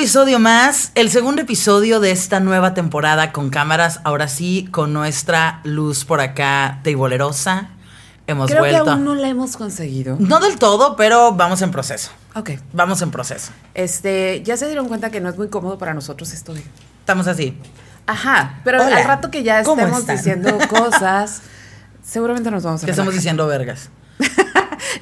episodio más, el segundo episodio de esta nueva temporada con cámaras, ahora sí, con nuestra luz por acá teibolerosa. Hemos Creo vuelto. que aún no la hemos conseguido. No del todo, pero vamos en proceso. Ok. Vamos en proceso. Este, ya se dieron cuenta que no es muy cómodo para nosotros esto de. Estamos así. Ajá, pero Hola, al rato que ya ¿cómo estemos están? diciendo cosas, seguramente nos vamos a ¿Qué estamos diciendo, vergas?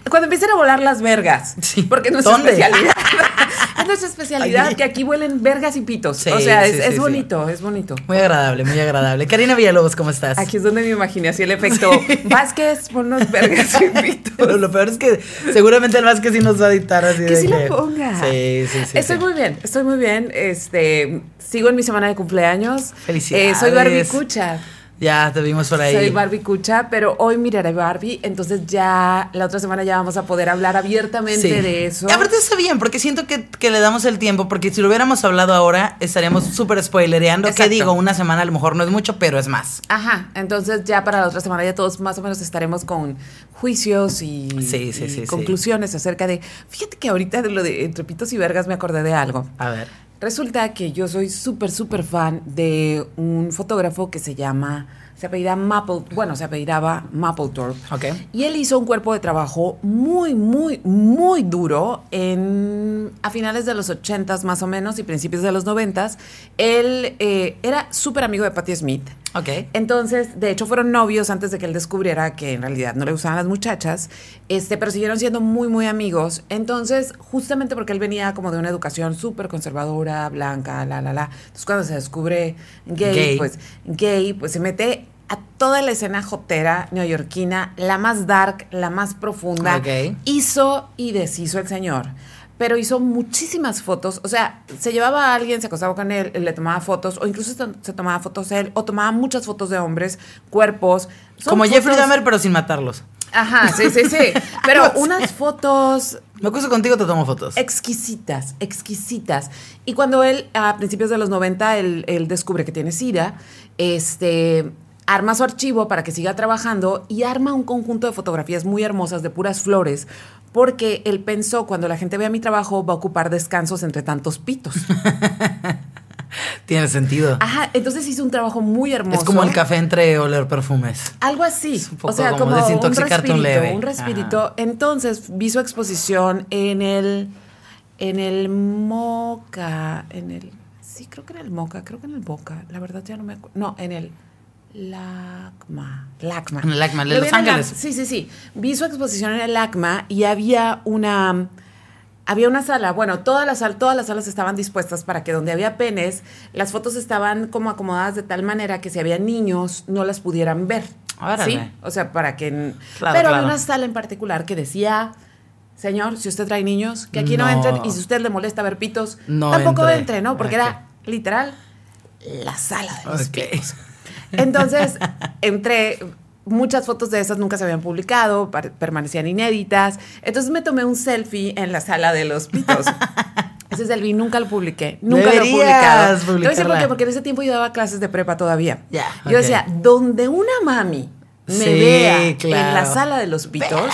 Cuando empiecen a volar las vergas. Sí. Porque es nuestra ¿Dónde? especialidad. es nuestra especialidad que aquí huelen vergas y pitos. Sí, o sea, sí, es, sí, es bonito, es bonito. Muy agradable, muy agradable. Karina Villalobos, ¿cómo estás? Aquí es donde me imaginé así el efecto. Vázquez, ponnos vergas y pitos. Pero lo peor es que seguramente el más que sí nos va a editar así Que de sí la ponga. Sí, sí, sí. Estoy muy bien, estoy muy bien. Este, sigo en mi semana de cumpleaños. Felicidades. Eh, soy Barbie Cucha. Ya te vimos por ahí. Soy Barbie Cucha, pero hoy miraré Barbie, entonces ya la otra semana ya vamos a poder hablar abiertamente Sí. de eso. Y aparte está bien, porque siento que, que le damos el tiempo, porque si lo hubiéramos hablado ahora, estaríamos súper spoilereando. Que Exacto. digo, una semana a lo mejor no es mucho, pero es más. Ajá, entonces ya para la otra semana ya todos más o menos estaremos con juicios y, Sí, sí, y conclusiones acerca de. Fíjate que ahorita de lo de entre pitos y vergas me acordé de algo. A ver. Resulta que yo soy súper, súper fan de un fotógrafo que se llama, se apellida Maple, bueno, se apellidaba Mapplethorpe. Ok. Y él hizo un cuerpo de trabajo muy, muy, muy duro en, a finales de los 80s más o menos y principios de los 90s. Él eh, era súper amigo de Patti Smith. Ok. Entonces, de hecho, fueron novios antes de que él descubriera que en realidad no le gustaban las muchachas, este, pero siguieron siendo muy, muy amigos. Entonces, justamente porque él venía como de una educación súper conservadora, blanca, la, la, la. Entonces, cuando se descubre gay, Gay. pues gay, pues se mete a toda la escena jotera neoyorquina, la más dark, la más profunda. Ok. Hizo y deshizo el señor. Pero hizo muchísimas fotos. O sea, se llevaba a alguien, se acostaba con él, le tomaba fotos, o incluso se, tomaba fotos él, o tomaba muchas fotos de hombres, cuerpos. Son Como Jeffrey Dahmer, pero sin matarlos. Ajá, sí, sí, sí. Pero unas fotos Me acuso contigo, te tomo fotos. exquisitas, exquisitas. Y cuando él, a principios de los 90, él, él descubre que tiene SIDA, este, arma su archivo para que siga trabajando y arma un conjunto de fotografías muy hermosas de puras flores, porque él pensó, cuando la gente vea mi trabajo, va a ocupar descansos entre tantos pitos. Tiene sentido. Ajá, entonces hizo un trabajo muy hermoso. es como el café entre oler perfumes. Algo así. Es un poco o sea, como como, un desintoxicarte un respirito. leve. Un respirito. Entonces vi su exposición en el. En el Moca. En el. Sí, creo que en el Moca. Creo que en el Boca. La verdad ya no me acuerdo. No, en el. LACMA. LACMA. En el LACMA, de Lo Los Ángeles. Sí, sí, sí. Vi su exposición en el LACMA y había una. Había una sala, bueno, todas las, todas las salas estaban dispuestas para que donde había penes, las fotos estaban como acomodadas de tal manera que si había niños no las pudieran ver. Órale. ¿Sí? O sea, para que... Claro, Pero claro. había una sala en particular que decía, señor, si usted trae niños, que aquí no, No. entren y si usted le molesta ver pitos, No tampoco entre. entre, ¿no? Porque era literal la sala de los Ok. pitos. Entonces, entré, muchas fotos de esas nunca se habían publicado, permanecían inéditas. Entonces me tomé un selfie en la sala de los pitos. Ese selfie nunca lo publiqué, nunca lo he publicado. Te voy a decir por qué, porque en ese tiempo yo daba clases de prepa todavía. Yo decía, donde una mami me Sí, vea en claro. la sala de los pitos.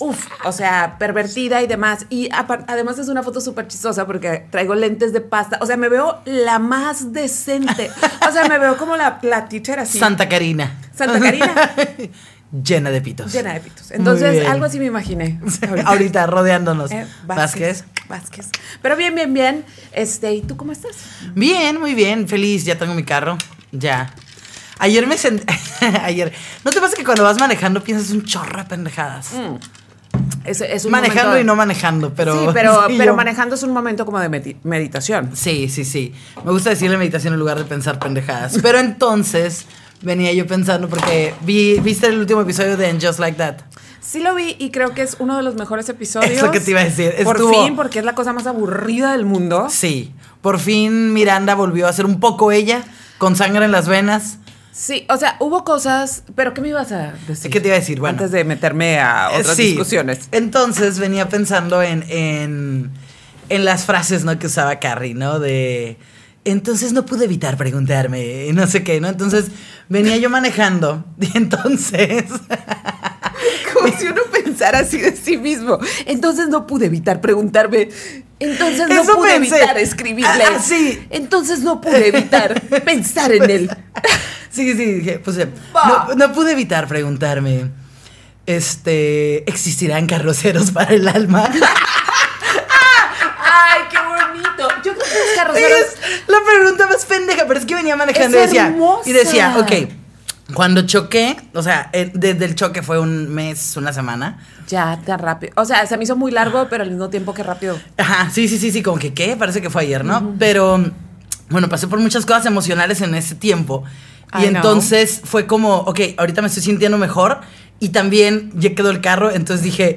Uf, o sea, pervertida y demás. Y además es una foto súper chistosa porque traigo lentes de pasta. O sea, me veo la más decente. O sea, me veo como la, la teacher así. Santa Karina. Santa Karina. Llena de pitos. Llena de pitos. Entonces, algo así me imaginé. Ahorita, rodeándonos. Eh, Vázquez. Vázquez. Pero bien, bien, bien. Este, ¿y tú cómo estás? Bien, muy bien, feliz, ya tengo mi carro, ya. Ayer me senté, ayer, ¿no te pasa que cuando vas manejando piensas un chorro de pendejadas? Es, es un manejando y no manejando, pero... sí, pero, sí, pero yo- manejando es un momento como de medi- meditación. Sí, sí, sí. Me gusta decirle meditación en lugar de pensar pendejadas. Pero entonces venía yo pensando porque vi, viste el último episodio de And Just Like That. Sí lo vi y creo que es uno de los mejores episodios. Es lo que te iba a decir. Por fin, porque es la cosa más aburrida del mundo. Sí, por fin Miranda volvió a ser un poco ella, con sangre en las venas. Sí, o sea, hubo cosas, pero ¿qué me ibas a decir? ¿Qué te iba a decir? Bueno. Antes de meterme a otras sí. discusiones. Entonces venía pensando en, en, en las frases ¿no? que usaba Carrie, ¿no? De. Entonces no pude evitar preguntarme, no sé qué, ¿no? Entonces venía yo manejando y entonces. Como si uno pensara pensar así de sí mismo. Entonces no pude evitar preguntarme. Entonces no Eso pude pensé. evitar escribirle. Ah, sí. Entonces no pude evitar pensar en él. Sí, sí, dije, pues eh, no, no pude evitar preguntarme. Este, ¿existirán carroceros para el alma? Ay, qué bonito. Yo creo que los carroceros. es la pregunta más pendeja, pero es que venía manejando y decía, hermosa. y decía, ok, cuando choqué, o sea, eh, desde el choque fue un mes, una semana. Ya, tan rápido. O sea, se me hizo muy largo, pero al mismo tiempo que rápido. Ajá, sí, sí, sí, sí, como que qué, parece que fue ayer, ¿no? Pero bueno, pasé por muchas cosas emocionales en ese tiempo. Y know. entonces fue como, ok, ahorita me estoy sintiendo mejor. Y también ya quedó el carro, entonces dije,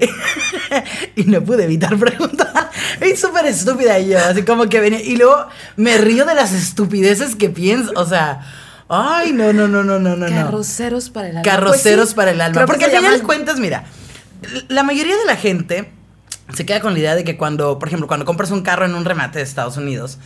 y no pude evitar preguntar. Es súper estúpida y yo, así como que venía. Y luego me río de las estupideces que pienso, o sea, ay, no, no, no, no, no, no. Carroceros para el alma. Carroceros Pues sí, para el alma. Porque al final llaman- cuentas, mira, la mayoría de la gente se queda con la idea de que cuando, por ejemplo, cuando compras un carro en un remate de Estados Unidos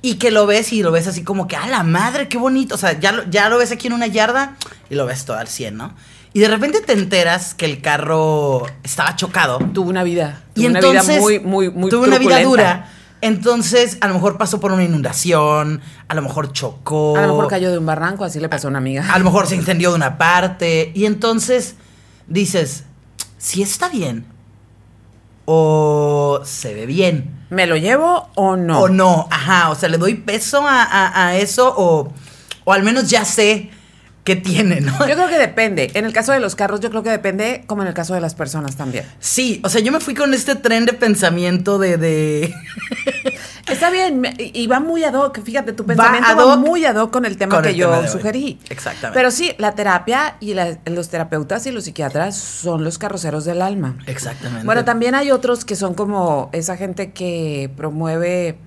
y que lo ves y lo ves así como que, ¡a la madre, qué bonito! O sea, ya lo, ya lo ves aquí en una yarda y lo ves todo al 100, ¿no? Y de repente te enteras que el carro estaba chocado. Tuvo una vida. Tuvo Y una entonces vida muy, muy, muy tuvo una vida dura. Entonces, a lo mejor pasó por una inundación, a lo mejor chocó. A lo mejor cayó de un barranco, así le pasó a una amiga. A lo mejor se incendió de una parte. Y entonces dices, si está bien o se ve bien ¿Me lo llevo o no? o no. Ajá, o sea, le doy peso a, a- a eso o, o al menos ya sé qué tiene, ¿no? Yo creo que depende. En el caso de los carros, yo creo que depende, como en el caso de las personas también. Sí, o sea, yo me fui con este tren de pensamiento de... de Está bien, y va muy ad hoc. Fíjate, tu Va pensamiento va, muy ad hoc con el tema con que el yo tema sugerí. Exactamente. Pero sí, la terapia y la- los terapeutas y los psiquiatras son los carroceros del alma. Exactamente. Bueno, también hay otros que son como esa gente que promueve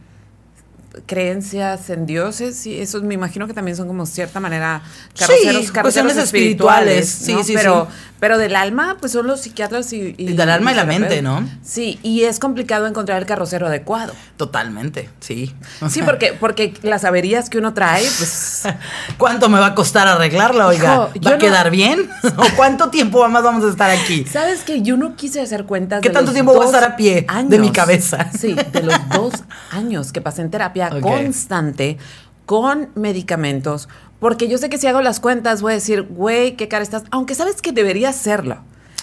creencias en dioses y esos me imagino que también son como cierta manera carroceros, Sí, carroceros cuestiones espirituales, espirituales. ¿no? Sí, sí, pero sí. pero del alma pues son los psiquiatras y, Y del alma y la mente, ¿no? Sí, y es complicado encontrar el carrocero adecuado. Totalmente, sí. Sí, porque porque las averías que uno trae pues ¿Cuánto me va a costar arreglarla, oiga? Hijo, ¿Va a no- quedar bien? ¿O cuánto tiempo más vamos a estar aquí? ¿Sabes que yo no quise hacer cuentas ¿Qué de tanto los tiempo voy a estar a pie de mi cabeza? Sí, de los dos años que pasé en terapia Constante con medicamentos, porque yo sé que si hago las cuentas voy a decir, güey, qué cara estás, aunque sabes que debería hacerlo.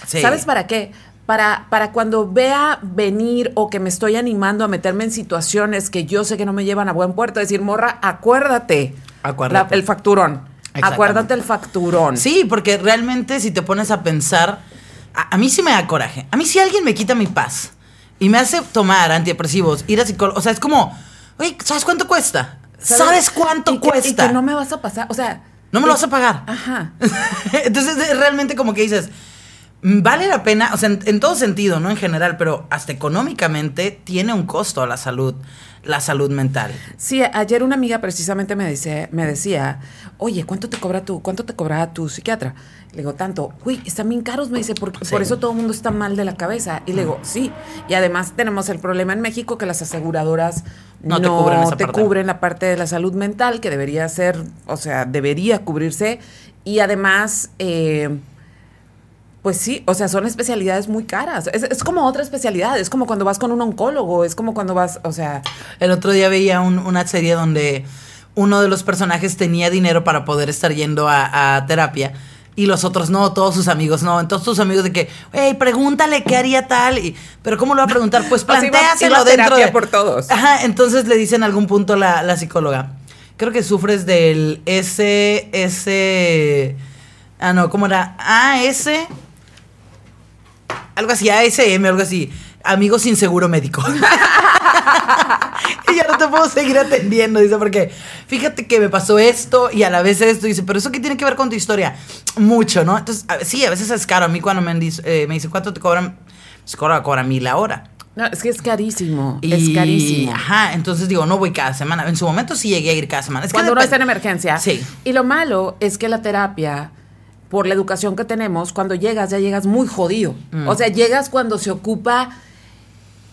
Sí. ¿Sabes para qué? Para, para cuando vea venir o que me estoy animando a meterme en situaciones que yo sé que no me llevan a buen puerto, decir, morra, acuérdate. Acuérdate. La- el facturón. Acuérdate el facturón. Sí, porque realmente si te pones a pensar, a, a mí sí me da coraje. A mí si alguien me quita mi paz y me hace tomar antidepresivos, ir a psicólogo, o sea, es como, oye, ¿sabes cuánto cuesta? ¿Sabes, cuánto Y que- cuesta? Y que no me vas a pasar, o sea... No me lo vas a pagar. Ajá. Entonces, es realmente como que dices, mm, vale la pena, o sea, en, en todo sentido, ¿no? En general, pero hasta económicamente tiene un costo la salud, la salud mental. Sí, ayer una amiga precisamente me, dice, me decía, oye, ¿cuánto te cobra tu, cuánto te cobra tu psiquiatra? Le digo, tanto, uy, están bien caros, me dice, porque Sí. por eso todo el mundo está mal de la cabeza. Y le digo, sí. Y además tenemos el problema en México que las aseguradoras No no, te cubren esa te parte. cubren la parte de la salud mental, que debería ser, o sea, debería cubrirse. Y además, eh, pues sí, o sea, son especialidades muy caras. Es, es como otra especialidad, es como cuando vas con un oncólogo, es como cuando vas, o sea, El otro día veía un- una serie donde uno de los personajes tenía dinero para poder estar yendo a, a terapia y los otros no, todos sus amigos no. Entonces sus amigos de que, hey, pregúntale qué haría tal. Y, Pero ¿cómo lo va a preguntar? Pues O sea, iba a dentro de... por todos. Ajá, entonces le dice en algún punto la, la psicóloga, creo que sufres del S, S... Ah, no, ¿cómo era? AS... Algo así, ASM, algo así. Amigos sin seguro médico. y ya no te puedo seguir atendiendo, dice, porque fíjate que me pasó esto y a la vez esto, dice, pero eso qué tiene que ver con tu historia? Mucho, ¿no? Entonces, a- sí, a veces es caro. A mí cuando me, eh, me dice, ¿cuánto te cobran? Pues cobra, cobra mil la hora. No, es que es carísimo. Y, es carísimo. Ajá, entonces digo, no voy cada semana. En su momento sí llegué a ir cada semana. Es que Cuando uno depende- está en emergencia. Sí. Y lo malo es que la terapia, por la educación que tenemos, cuando llegas, ya llegas muy jodido. Mm. O sea, llegas cuando se ocupa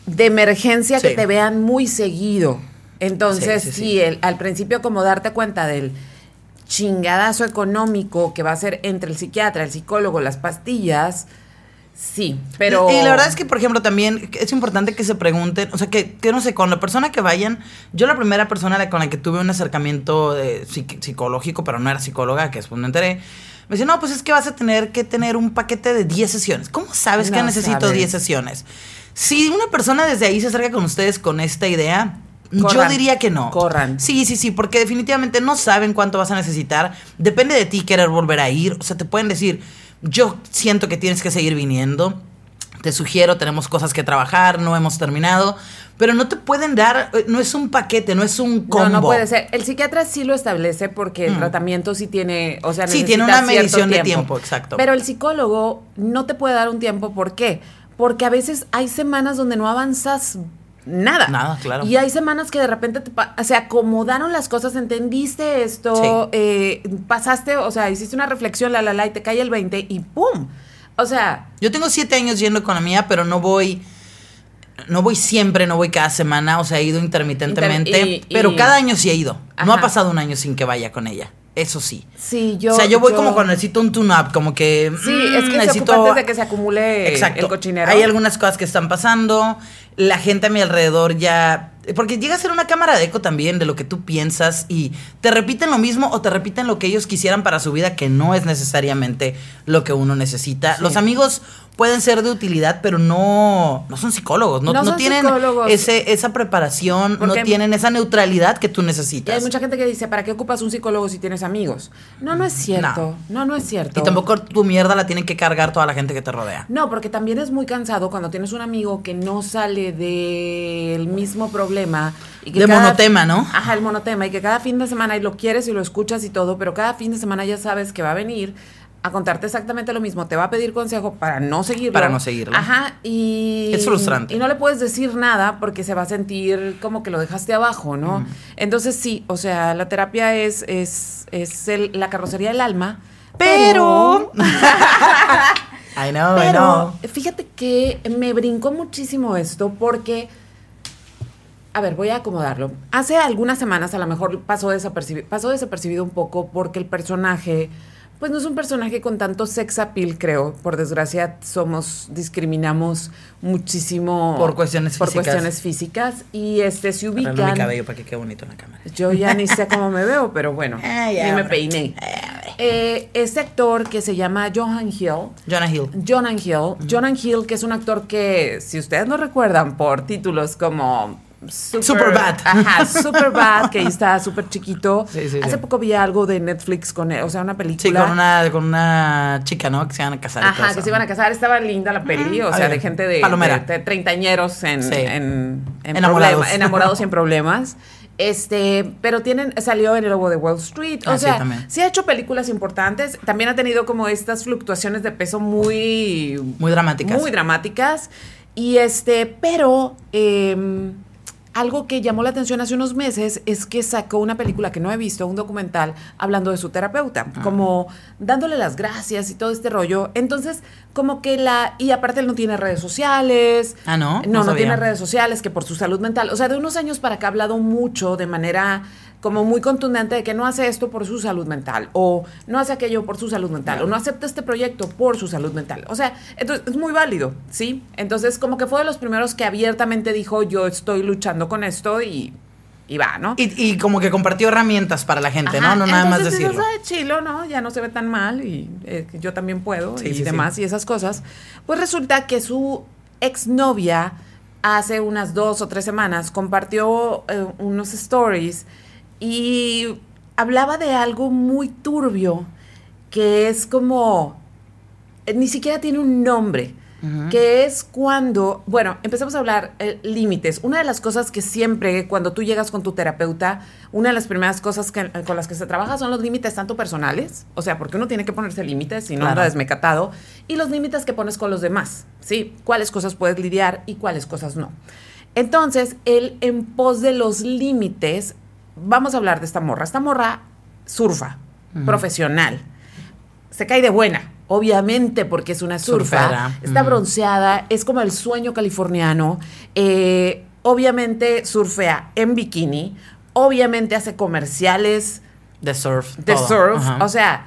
de emergencia que te vean muy seguido. Entonces, Sí, el- al principio como darte cuenta del chingadazo económico que va a ser entre el psiquiatra, el psicólogo, las pastillas, Sí, pero... Y, y la verdad es que, por ejemplo, también es importante que se pregunten, o sea, que, que no sé, con la persona que vayan, yo la primera persona con la que tuve un acercamiento de psic- psicológico, pero no era psicóloga, que después me enteré, me dice, no, pues es que vas a tener que tener un paquete de 10 sesiones. ¿Cómo sabes que No necesito sabes. 10 sesiones? Si una persona desde ahí se acerca con ustedes con esta idea, yo Corran. diría que no. Corran. Sí, sí, sí, porque definitivamente no saben cuánto vas a necesitar. Depende de ti querer volver a ir. O sea, te pueden decir, yo siento que tienes que seguir viniendo. Te sugiero, tenemos cosas que trabajar, no hemos terminado. Pero no te pueden dar, eh, no es un paquete, no es un combo. No, no puede ser. El psiquiatra sí lo establece porque el Mm. tratamiento sí tiene, o sea, Sí, tiene una medición de tiempo, exacto. Pero el psicólogo no te puede dar un tiempo, ¿por qué? Porque a veces hay semanas donde no avanzas nada. Nada, claro. Y hay semanas que de repente te se acomodaron las cosas, entendiste esto, eh, pasaste, o sea, hiciste una reflexión, la, la, la, y te cae el 20 y ¡pum! O sea, Yo tengo siete años yendo con la mía, pero no voy. No voy siempre, no voy cada semana, o sea, he ido intermitentemente. Inter- y- pero cada año sí he ido. No ha pasado un año sin que vaya con ella. Eso sí. sí, yo... o sea, yo voy como cuando necesito un tune-up, como que. Sí, mm, es que necesito. antes de que se acumule Exacto. el cochinero. Hay algunas cosas que están pasando. La gente a mi alrededor ya. Porque llega a ser una cámara de eco también de lo que tú piensas y te repiten lo mismo o te repiten lo que ellos quisieran para su vida, que no es necesariamente lo que uno necesita. Sí. Los amigos pueden ser de utilidad, pero no, no son psicólogos, no, No no son tienen psicólogos. ese, esa preparación, no tienen esa neutralidad que tú necesitas. hay mucha gente que dice, ¿para qué ocupas un psicólogo si tienes amigos? No, no es cierto. No, no, es cierto. Y tampoco tu mierda la tienen que cargar toda la gente que te rodea. No, porque también es muy cansado cuando tienes un amigo que no sale del mismo problema. Y que De cada- monotema, ¿no? Ajá, el monotema. Y que cada fin de semana, y lo quieres y lo escuchas y todo, pero cada fin de semana ya sabes que va a venir a contarte exactamente lo mismo. Te va a pedir consejo para no seguirlo. Para no seguirlo. Ajá, y... Es frustrante. Y no le puedes decir nada porque se va a sentir como que lo dejaste abajo, ¿no? Mm. Entonces sí, o sea, la terapia es, es, es el- la carrocería del alma. Pero. I know, I know. Pero fíjate que me brincó muchísimo esto porque, a ver, voy a acomodarlo. Hace algunas semanas a lo mejor pasó desapercibido, pasó desapercibido un poco porque el personaje, pues no es un personaje con tanto sex appeal, creo. Por desgracia, somos, discriminamos muchísimo Por cuestiones por físicas. cuestiones físicas y este se Arreglo mi cabello para que quede bonito en la cámara. Yo ya ni sé cómo me veo, pero bueno, Ah, ya, ni me peiné. Eh, este actor que se llama Johan Hill, Jonah Hill. Jonan Hill. Jonan Hill, que es un actor que, si ustedes no recuerdan por títulos como Super, Superbad. Ajá, Superbad, que ahí está súper chiquito. Sí, sí, Hace sí. poco vi algo de Netflix con él, o sea, una película. Sí, con una, con una chica, ¿no? Que se van a casar. Ajá, que se iban a casar. Estaba linda la peli, o sea, de gente de, de- de treintañeros en, Sí. en, en Enamorados. problema- enamorados sin problemas. Este, pero tienen, salió en el lobo de Wall Street. O Ah, sí, sea, sí ha hecho películas importantes. También ha tenido como estas fluctuaciones de peso muy Muy dramáticas. muy dramáticas. Y este, pero em, algo que llamó la atención hace unos meses es que sacó una película que no he visto, un documental, hablando de su terapeuta, Ah. como dándole las gracias y todo este rollo. Entonces, como que la. Y aparte, él no tiene redes sociales. Ah, ¿no? No, No tiene redes sociales, que por su salud mental. O sea, de unos años para acá ha hablado mucho de manera como muy contundente de que no hace esto por su salud mental, o no hace aquello por su salud mental, o no acepta este proyecto por su salud mental. O sea, entonces es muy válido, ¿sí? Entonces, como que fue de los primeros que abiertamente dijo, yo estoy luchando con esto y, y va, ¿no? Y, y como que compartió herramientas para la gente, Ajá, ¿no? No nada más decirlo. "Ay, chilo, ¿no? Ya no se ve tan mal y eh, yo también puedo Sí, y sí, sí. demás y esas cosas. Pues resulta que su exnovia hace unas dos o tres semanas compartió eh, unos stories y hablaba de algo muy turbio que es como, eh, ni siquiera tiene un nombre. Que es cuando, bueno, empezamos a hablar eh, límites. Una de las cosas que siempre, cuando tú llegas con tu terapeuta, una de las primeras cosas que- eh, con las que se trabaja son los límites tanto personales, o sea, porque uno tiene que ponerse límites, si no anda desmecatado, y los límites que pones con los demás, ¿sí? Cuáles cosas puedes lidiar y cuáles cosas no. Entonces, él en pos de los límites, vamos a hablar de esta morra. Esta morra surfa, profesional, se cae de buena, obviamente porque es una surfa, Surfera. está bronceada, es como el sueño californiano, eh, obviamente surfea en bikini, obviamente hace comerciales De surf. de surf, o sea,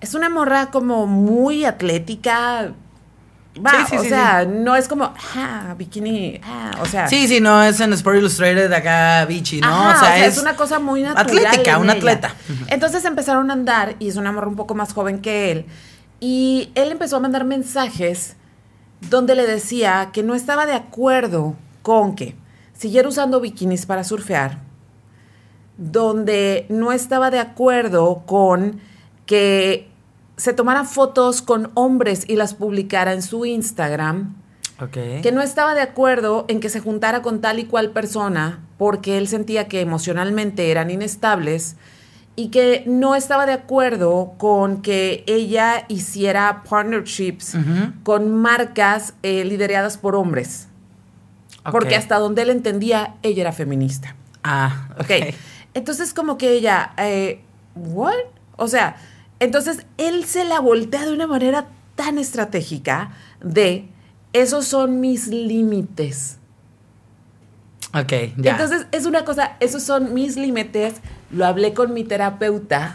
es una morra como muy atlética, Va, Sí, sí, o sí, sea, no es como, ah, bikini, ah, o sea. Sí, sí, no es en Sport Illustrated acá, bichi, ¿no? Ajá, o sea, es, una cosa muy natural. Atlética, un atleta. Entonces empezaron a andar y es una morra un poco más joven que él. Y él empezó a mandar mensajes donde le decía que no estaba de acuerdo con que siguiera usando bikinis para surfear, donde no estaba de acuerdo con que se tomara fotos con hombres y las publicara en su Instagram Ok. que no estaba de acuerdo en que se juntara con tal y cual persona porque él sentía que emocionalmente eran inestables y que no estaba de acuerdo con que ella hiciera partnerships con marcas eh, lideradas por hombres. Porque hasta donde él entendía, ella era feminista. Ah, ok. Ok. Entonces, como que ella, eh, ¿what? O sea, entonces él se la voltea de una manera tan estratégica de, esos son mis límites. Ok, ya. Entonces, es una cosa, esos son mis límites, lo hablé con mi terapeuta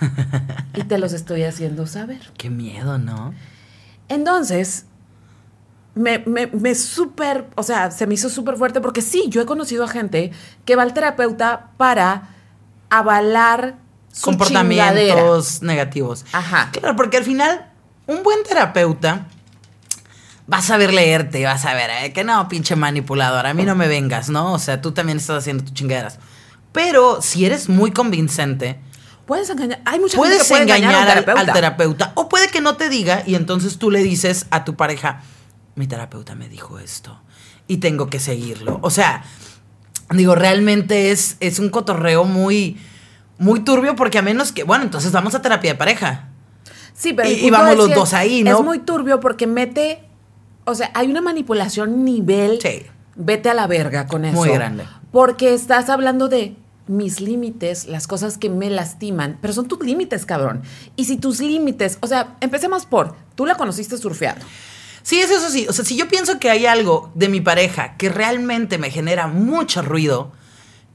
y te los estoy haciendo saber. Qué miedo, ¿no? Entonces, me, me, me súper, o sea, se me hizo súper fuerte porque sí, yo he conocido a gente que va al terapeuta para avalar su chingadera. Comportamientos negativos. Ajá. Claro, porque al final, un buen terapeuta va a saber leerte, va a saber eh, que no, pinche manipulador, a mí no me vengas, ¿no? O sea, tú también estás haciendo tus chingaderas. Pero si eres muy convincente, Puedes engañar, hay mucha gente puedes que puede engañar, al- terapeuta. al terapeuta. O puede que no te diga y entonces tú le dices a tu pareja, mi terapeuta me dijo esto y tengo que seguirlo. O sea, digo, realmente es, es un cotorreo muy, muy turbio porque a menos que, bueno, entonces vamos a terapia de pareja. Sí, pero Y- vamos los dos ahí, ¿no? Es muy turbio porque mete, o sea, hay una manipulación nivel. Sí. Vete a la verga con eso. Muy grande. Porque estás hablando de mis límites, las cosas que me lastiman, pero son tus límites, cabrón. Y si tus límites, o sea, empecemos por, tú la conociste surfeando. Sí, es eso sí. O sea, si yo pienso que hay algo de mi pareja que realmente me genera mucho ruido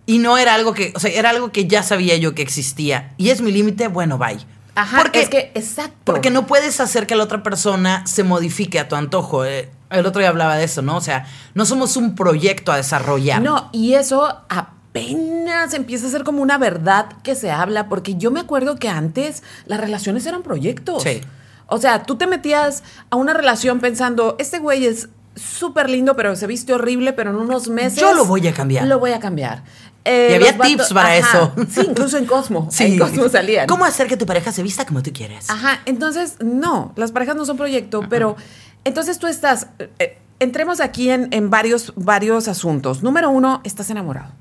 y no era algo que, o sea, era algo que ya sabía yo que existía y es mi límite, bueno, bye. Ajá, Porque- es que, exacto. Porque no puedes hacer que la otra persona se modifique a tu antojo. Eh, el otro día hablaba de eso, ¿no? O sea, no somos un proyecto a desarrollar. No, y eso apenas empieza a ser como una verdad que se habla, porque yo me acuerdo que antes las relaciones eran proyectos. Sí. O sea, tú te metías a una relación pensando, este güey es súper lindo, pero se viste horrible, pero en unos meses... Yo lo voy a cambiar. Lo voy a cambiar. Eh, Y había tips para eso. Sí, incluso en Cosmo. Sí. En Cosmo salían. ¿Cómo hacer que tu pareja se vista como tú quieres? Ajá, entonces, no, las parejas no son proyecto, pero entonces tú estás, eh, entremos aquí en, en varios, varios asuntos. Número uno, estás enamorado.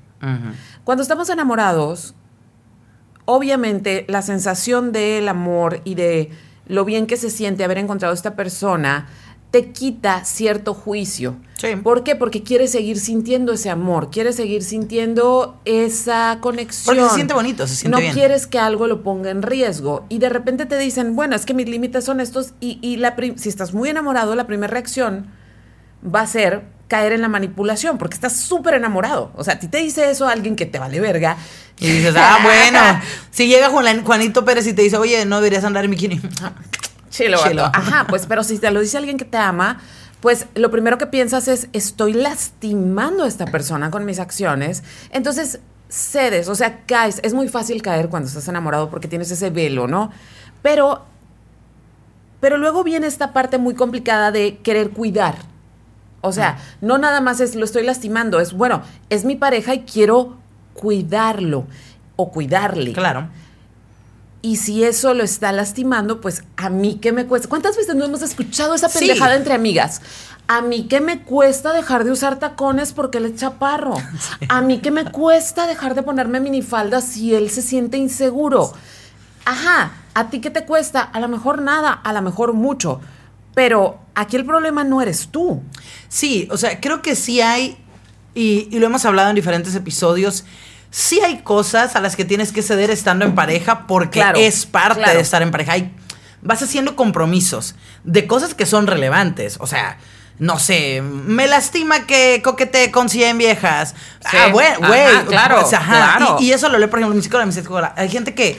Cuando estamos enamorados, obviamente la sensación del amor y de lo bien que se siente haber encontrado a esta persona te quita cierto juicio. Sí. ¿Por qué? Porque quieres seguir sintiendo ese amor, quieres seguir sintiendo esa conexión. Porque se siente bonito, se siente no bien. quieres que algo lo ponga en riesgo. Y de repente te dicen, bueno, es que mis límites son estos. Y, y la prim- si estás muy enamorado, la primera reacción va a ser caer en la manipulación, porque estás súper enamorado. O sea, a ti te dice eso alguien que te vale verga. Y dices, ah, bueno. Si llega Juan- Juanito Pérez y te dice, oye, no deberías andar en bikini. Chilo. Ajá, pues, pero si te lo dice alguien que te ama, pues lo primero que piensas es, estoy lastimando a esta persona con mis acciones. Entonces, cedes, o sea, caes. Es muy fácil caer cuando estás enamorado porque tienes ese velo, ¿no? Pero, pero luego viene esta parte muy complicada de querer cuidar. O sea, no nada más es lo estoy lastimando, es bueno, es mi pareja y quiero cuidarlo o cuidarle. Claro. Y si eso lo está lastimando, pues a mí qué me cuesta. ¿Cuántas veces no hemos escuchado esa Sí. pendejada entre amigas? A mí qué me cuesta dejar de usar tacones porque él es chaparro. A mí qué me cuesta dejar de ponerme minifalda si él se siente inseguro. Ajá, ¿a ti qué te cuesta? A lo mejor nada, a lo mejor mucho. Pero aquí el problema no eres tú. Sí, o sea, creo que sí hay, y, y lo hemos hablado en diferentes episodios, sí hay cosas a las que tienes que ceder estando en pareja porque Claro, es parte claro. de estar en pareja. Hay- vas haciendo compromisos de cosas que son relevantes. O sea, no sé, me lastima que coquetee con 100 viejas. Sí. Ah, güey. claro, pues, ajá. claro. Y, y eso lo leo, por ejemplo, mi psicóloga, mi psicóloga. Hay gente que,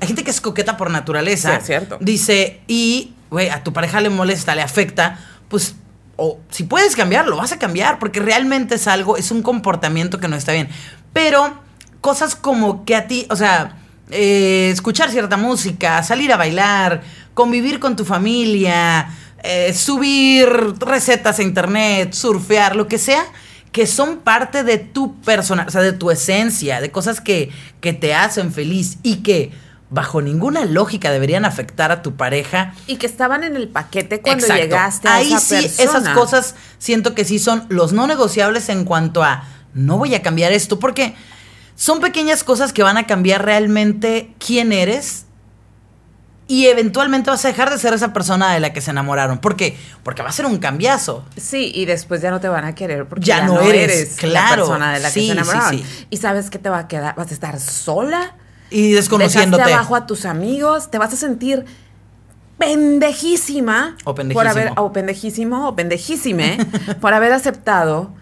hay gente que es coqueta por naturaleza. Sí, es cierto. Dice, y, güey, a tu pareja le molesta, le afecta, pues o si puedes cambiarlo, vas a cambiar, porque realmente es algo, es un comportamiento que no está bien. Pero cosas como que a ti, o sea, eh, escuchar cierta música, salir a bailar, convivir con tu familia, eh, subir recetas a internet, surfear, lo que sea, que son parte de tu persona, o sea, de tu esencia, de cosas que, que te hacen feliz y que bajo ninguna lógica deberían afectar a tu pareja. Y que estaban en el paquete cuando Exacto. llegaste a Ahí esa sí, persona. esas cosas siento que sí son los no negociables en cuanto a no voy a cambiar esto, porque son pequeñas cosas que van a cambiar realmente quién eres y eventualmente vas a dejar de ser esa persona de la que se enamoraron. ¿Por qué? Porque va a ser un cambiazo. Sí, y después ya no te van a querer porque Ya ya, no no eres, eres, claro. la persona de la Sí, que se sí, enamoraron. sí. Y sabes que te va a quedar, vas a estar sola, Y desconociéndote. dejaste abajo a tus amigos, te vas a sentir pendejísima O por haber o pendejísimo o pendejísime por haber aceptado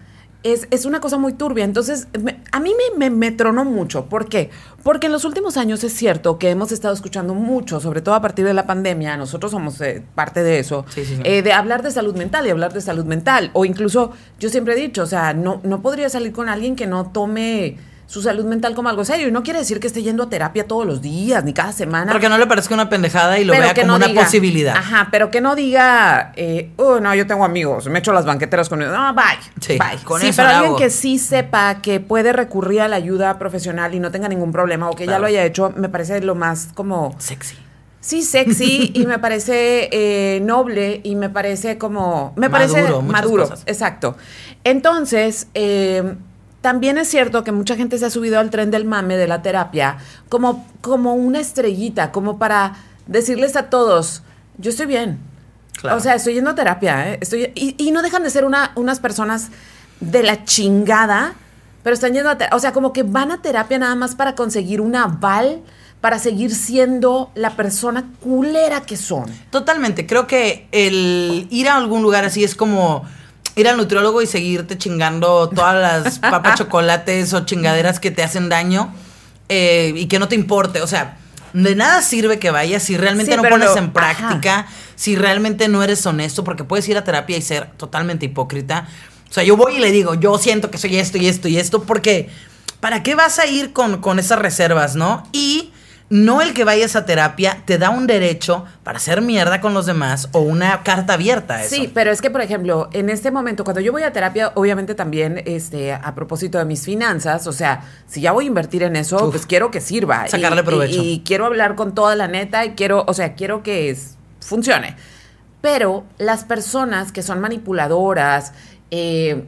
es, es una cosa muy turbia. Entonces, me- a mí me, me, me tronó mucho. ¿Por qué? Porque en los últimos años es cierto que hemos estado escuchando mucho, sobre todo a partir de la pandemia, nosotros somos eh, parte de eso, Sí, sí, sí. eh, de hablar de salud mental y hablar de salud mental. O incluso, yo siempre he dicho, o sea, no, no podría salir con alguien que no tome su salud mental como algo serio. Y no quiere decir que esté yendo a terapia todos los días, ni cada semana. Porque no le parezca una pendejada y lo Pero vea como no una diga- posibilidad. Ajá, pero que no diga, eh, oh, no, yo tengo amigos, me echo las banqueteras con ellos. No, bye. Sí, bye. con sí, eso pero alguien hago. que sí sepa que puede recurrir a la ayuda profesional y no tenga ningún problema o que ya lo haya hecho, me parece lo más como Sexy. Sí, sexy y me parece eh, noble y me parece como... Me parece Maduro, muchas maduro, cosas. exacto. Entonces, eh, también es cierto que mucha gente se ha subido al tren del mame de la terapia como, como una estrellita, como para decirles a todos, yo estoy bien. Claro. O sea, estoy yendo a terapia, ¿eh? Estoy, y, y no dejan de ser una, unas personas de la chingada, pero están yendo a terapia. O sea, como que van a terapia nada más para conseguir un aval, para seguir siendo la persona culera que son. Totalmente. Creo que el ir a algún lugar así es como ir al nutriólogo y seguirte chingando todas las papas chocolates o chingaderas que te hacen daño eh, y que no te importe. O sea, de nada sirve que vayas si realmente Sí, no pones lo- en práctica, si realmente no eres honesto, porque puedes ir a terapia y ser totalmente hipócrita. O sea, yo voy y le digo, yo siento que soy esto y esto y esto, porque ¿para qué vas a ir con, con esas reservas, no? Y no el que vayas a terapia te da un derecho para hacer mierda con los demás o una carta abierta a eso. Sí, pero es que, por ejemplo, en este momento, cuando yo voy a terapia, obviamente también, este, a propósito de mis finanzas, o sea, si ya voy a invertir en eso, Uf. pues quiero que sirva. Sacarle Y- provecho. Y, y quiero hablar con toda la neta y quiero, o sea, quiero que es- funcione. Pero las personas que son manipuladoras, eh,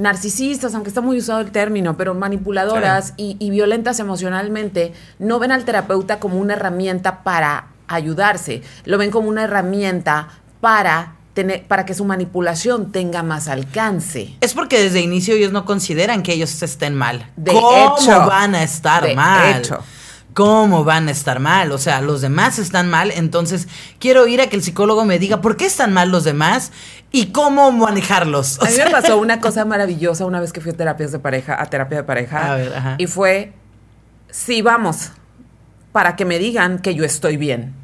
narcisistas, aunque está muy usado el término, pero manipuladoras y, y violentas emocionalmente, no ven al terapeuta como una herramienta para ayudarse, lo ven como una herramienta para tener, para que su manipulación tenga más alcance. Es porque desde inicio ellos no consideran que ellos estén mal. De ¿Cómo hecho. van a estar De mal? hecho. ¿Cómo van a estar mal? O sea, los demás están mal, entonces quiero ir a que el psicólogo me diga por qué están mal los demás y cómo manejarlos. O A mí sea, me pasó una cosa maravillosa una vez que fui a terapias de pareja, a terapia de pareja. A ver, ajá. Y fue, sí, vamos, para que me digan que yo estoy bien.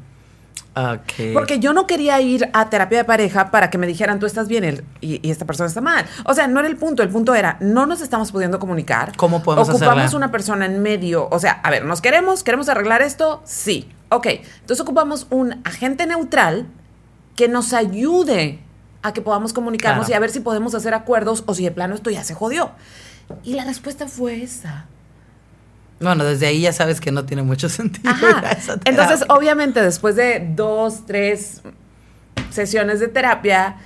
Porque yo no quería ir a terapia de pareja para que me dijeran, tú estás bien y, y esta persona está mal. O sea, no era el punto. El punto era, no nos estamos pudiendo comunicar. ¿Cómo podemos Ocupamos hacerla? una persona en medio. O sea, a ver, ¿nos queremos? ¿Queremos arreglar esto? Sí. Ok. Entonces ocupamos un agente neutral que nos ayude a que podamos comunicarnos Claro. y a ver si podemos hacer acuerdos o si de plano esto ya se jodió. Y la respuesta fue esa. Bueno, desde ahí ya sabes que no tiene mucho sentido. esa Entonces, obviamente, después de dos, tres sesiones de terapia,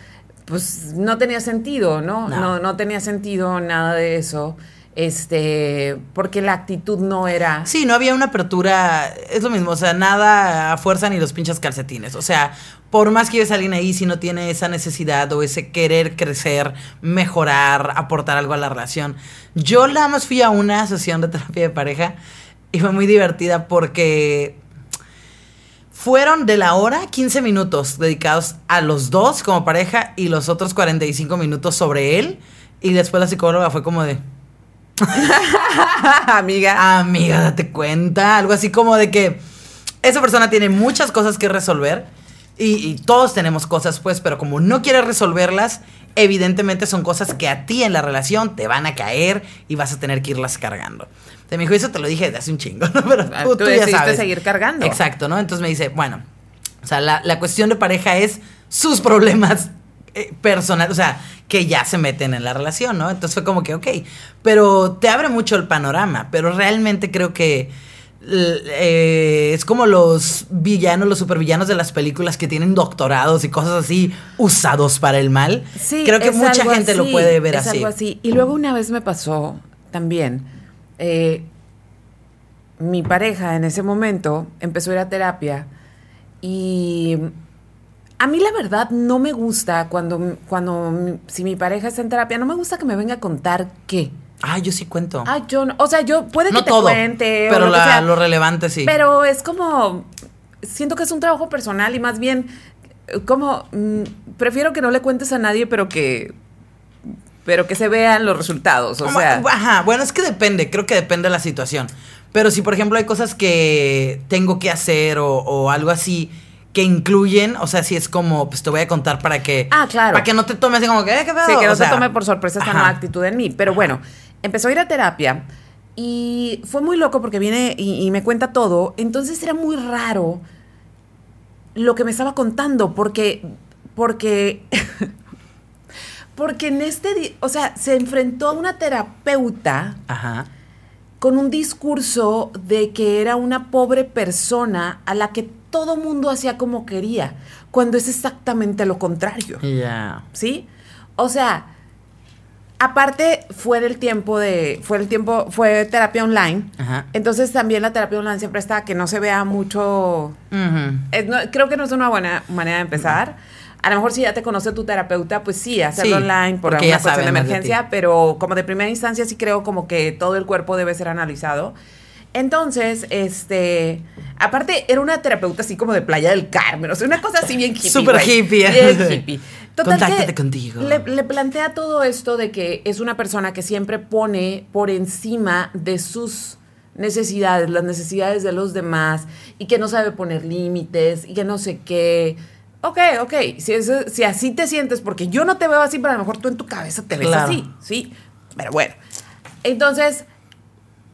pues no tenía sentido, ¿no? No. No, no, tenía sentido nada de eso. Este, porque la actitud no era. Sí, no había una apertura, es lo mismo, o sea, nada a fuerza ni los pinches calcetines. O sea, por más que lleves a alguien ahí, si no tiene esa necesidad o ese querer crecer, mejorar, aportar algo a la relación. Yo nada más fui a una sesión de terapia de pareja y fue muy divertida porque fueron de la hora 15 minutos dedicados a los dos como pareja y los otros 45 minutos sobre él. Y después la psicóloga fue como de... Amiga. Amiga, date cuenta. Algo así como de que esa persona tiene muchas cosas que resolver, Y, y todos tenemos cosas, pues, pero como no quieres resolverlas, evidentemente son cosas que a ti en la relación te van a caer y vas a tener que irlas cargando. Entonces me dijo, eso te lo dije de hace un chingo, ¿no? Pero Ah, tú, ya sabes. seguir cargando. Exacto, ¿no? Entonces me dice, bueno, o sea, la, la cuestión de pareja es sus problemas eh, personales, o sea, que ya se meten en la relación, ¿no? Entonces fue como que, ok, pero te abre mucho el panorama, pero realmente creo que eh, es como los villanos, los supervillanos de las películas que tienen doctorados y cosas así usados para el mal. Sí, creo que mucha gente lo puede ver es así. algo así. Y luego una vez me pasó también. eh, mi pareja en ese momento empezó a ir a terapia y a mí la verdad no me gusta cuando, cuando si mi pareja está en terapia, no me gusta que me venga a contar qué. Ah, yo sí cuento. Ah, yo no, o sea, yo puede que te todo, cuente o pero lo que la- sea, lo relevante sí. pero es como, siento que es un trabajo personal y más bien, eh, como, mm, prefiero que no le cuentes a nadie, pero que, pero que se vean los resultados. O Como- sea, Ajá, bueno, es que depende, creo que depende de la situación. Pero si, por ejemplo, hay cosas que tengo que hacer o, o algo así que incluyen, o sea, si es como, pues te voy a contar para que... Ah, claro. Para que no te tomes así como que, eh, ¿qué pedo? sí, que no O sea, se tome por sorpresa esta nueva actitud en mí. Pero bueno, empezó a ir a terapia y fue muy loco porque viene y, y me cuenta todo. Entonces era muy raro lo que me estaba contando porque, porque, porque en este, o sea, se enfrentó a una terapeuta Ajá. con un discurso de que era una pobre persona a la que todo mundo hacía como quería, cuando es exactamente lo contrario. Ya. ¿sí? O sea, aparte fue del tiempo de, fue el tiempo, fue terapia online. Ajá. Entonces también la terapia online siempre está que no se vea mucho. Ujú. es- no- creo que no es una buena manera de empezar. A lo mejor si ya te conoce tu terapeuta, pues sí, hacerlo Sí, online por alguna cuestión de emergencia, pero como de primera instancia sí creo como que todo el cuerpo debe ser analizado. Entonces, este, aparte era una terapeuta así como de Playa del Carmen, o sea, una cosa así bien hippie. Súper hippie. Bien hippie. Total Contáctate que contigo. Le, le plantea todo esto de que es una persona que siempre pone por encima de sus necesidades, las necesidades de los demás, y que no sabe poner límites, y que no sé qué. Ok, ok, si, eso- si así te sientes, porque yo no te veo así, pero a lo mejor tú en tu cabeza te ves Claro. así, ¿sí? Pero bueno. Entonces,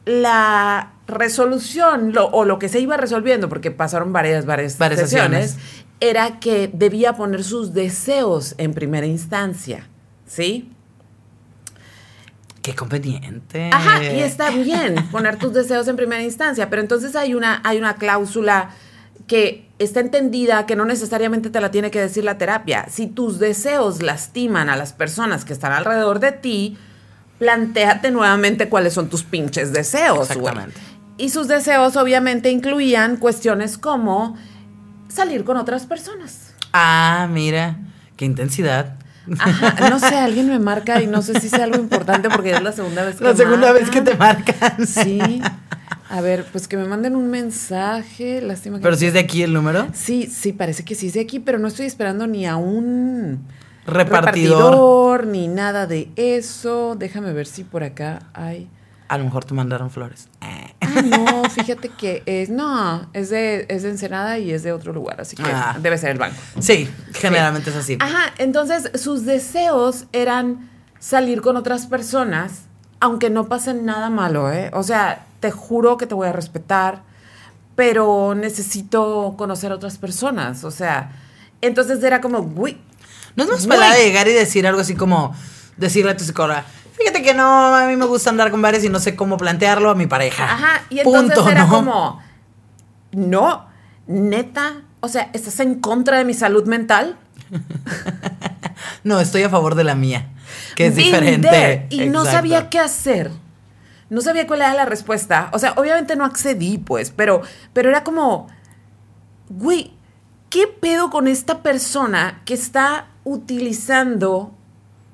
la resolución lo- o lo que se iba resolviendo, porque pasaron varias, varias, Varias sesiones, sesiones. era que debía poner sus deseos en primera instancia, ¿sí? Qué conveniente. Ajá, y está bien poner tus deseos en primera instancia, pero entonces hay una, hay una cláusula que está entendida que no necesariamente te la tiene que decir la terapia. Si tus deseos lastiman a las personas que están alrededor de ti, plantéate nuevamente cuáles son tus pinches deseos, güey. Y sus deseos obviamente incluían cuestiones como salir con otras personas. Ah, mira, qué intensidad. Ajá, no sé, alguien me marca y no sé si sea algo importante porque es la segunda vez que La segunda vez que te marcan. Sí. A ver, pues que me manden un mensaje. Lástima que. Pero si es de aquí el número. Sí, sí, parece que sí es de aquí, pero no estoy esperando ni a un Repartidor. ni nada de eso. Déjame ver si por acá hay. A lo mejor te mandaron flores. Ah, no, fíjate que es. No, es de, es de Ensenada y es de otro lugar, así que Ah. debe ser el banco. Sí, generalmente es así. Ajá, entonces sus deseos eran salir con otras personas, aunque no pase nada malo, ¿eh? O sea, te juro que te voy a respetar, pero necesito conocer a otras personas, o sea, entonces era como, uy, ¿No es más de llegar y decir algo así como decirle a tu psicóloga? Fíjate que no, a mí me gusta andar con bares y no sé cómo plantearlo a mi pareja. ajá, y entonces Punto, era ¿no? como, no, neta, o sea, ¿estás en contra de mi salud mental? No, estoy a favor de la mía, que es Been diferente. there. Y no sabía qué hacer. No sabía cuál era la respuesta. O sea, obviamente no accedí, pues, pero, pero era como, güey, ¿qué pedo con esta persona que está utilizando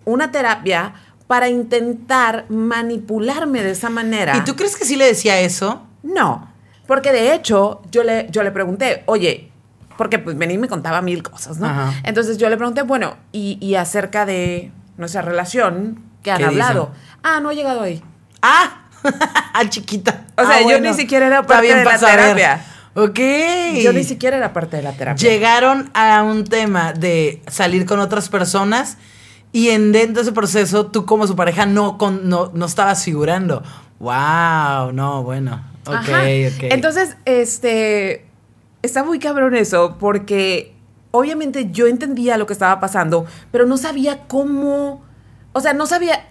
una terapia para intentar manipularme de esa manera? ¿Y tú crees que sí le decía eso? No, porque de hecho yo le, yo le pregunté, oye, porque pues venía y me contaba mil cosas, ¿no? Ajá. Entonces yo le pregunté, bueno, y, y acerca de nuestra relación, ¿qué han ¿Qué hablado? dicen? Ah, no ha llegado ahí. ¡Ah! ah, chiquita. O sea, Ah, yo ni siquiera era parte bien de la terapia. Ok. Yo ni siquiera era parte de la terapia. Llegaron a un tema de salir con otras personas y en dentro de ese proceso tú como su pareja no, con, no, no estabas figurando. Wow, no, bueno. Ok, Ajá. ok. Entonces, este, está muy cabrón eso, porque obviamente yo entendía lo que estaba pasando, pero no sabía cómo, o sea, no sabía,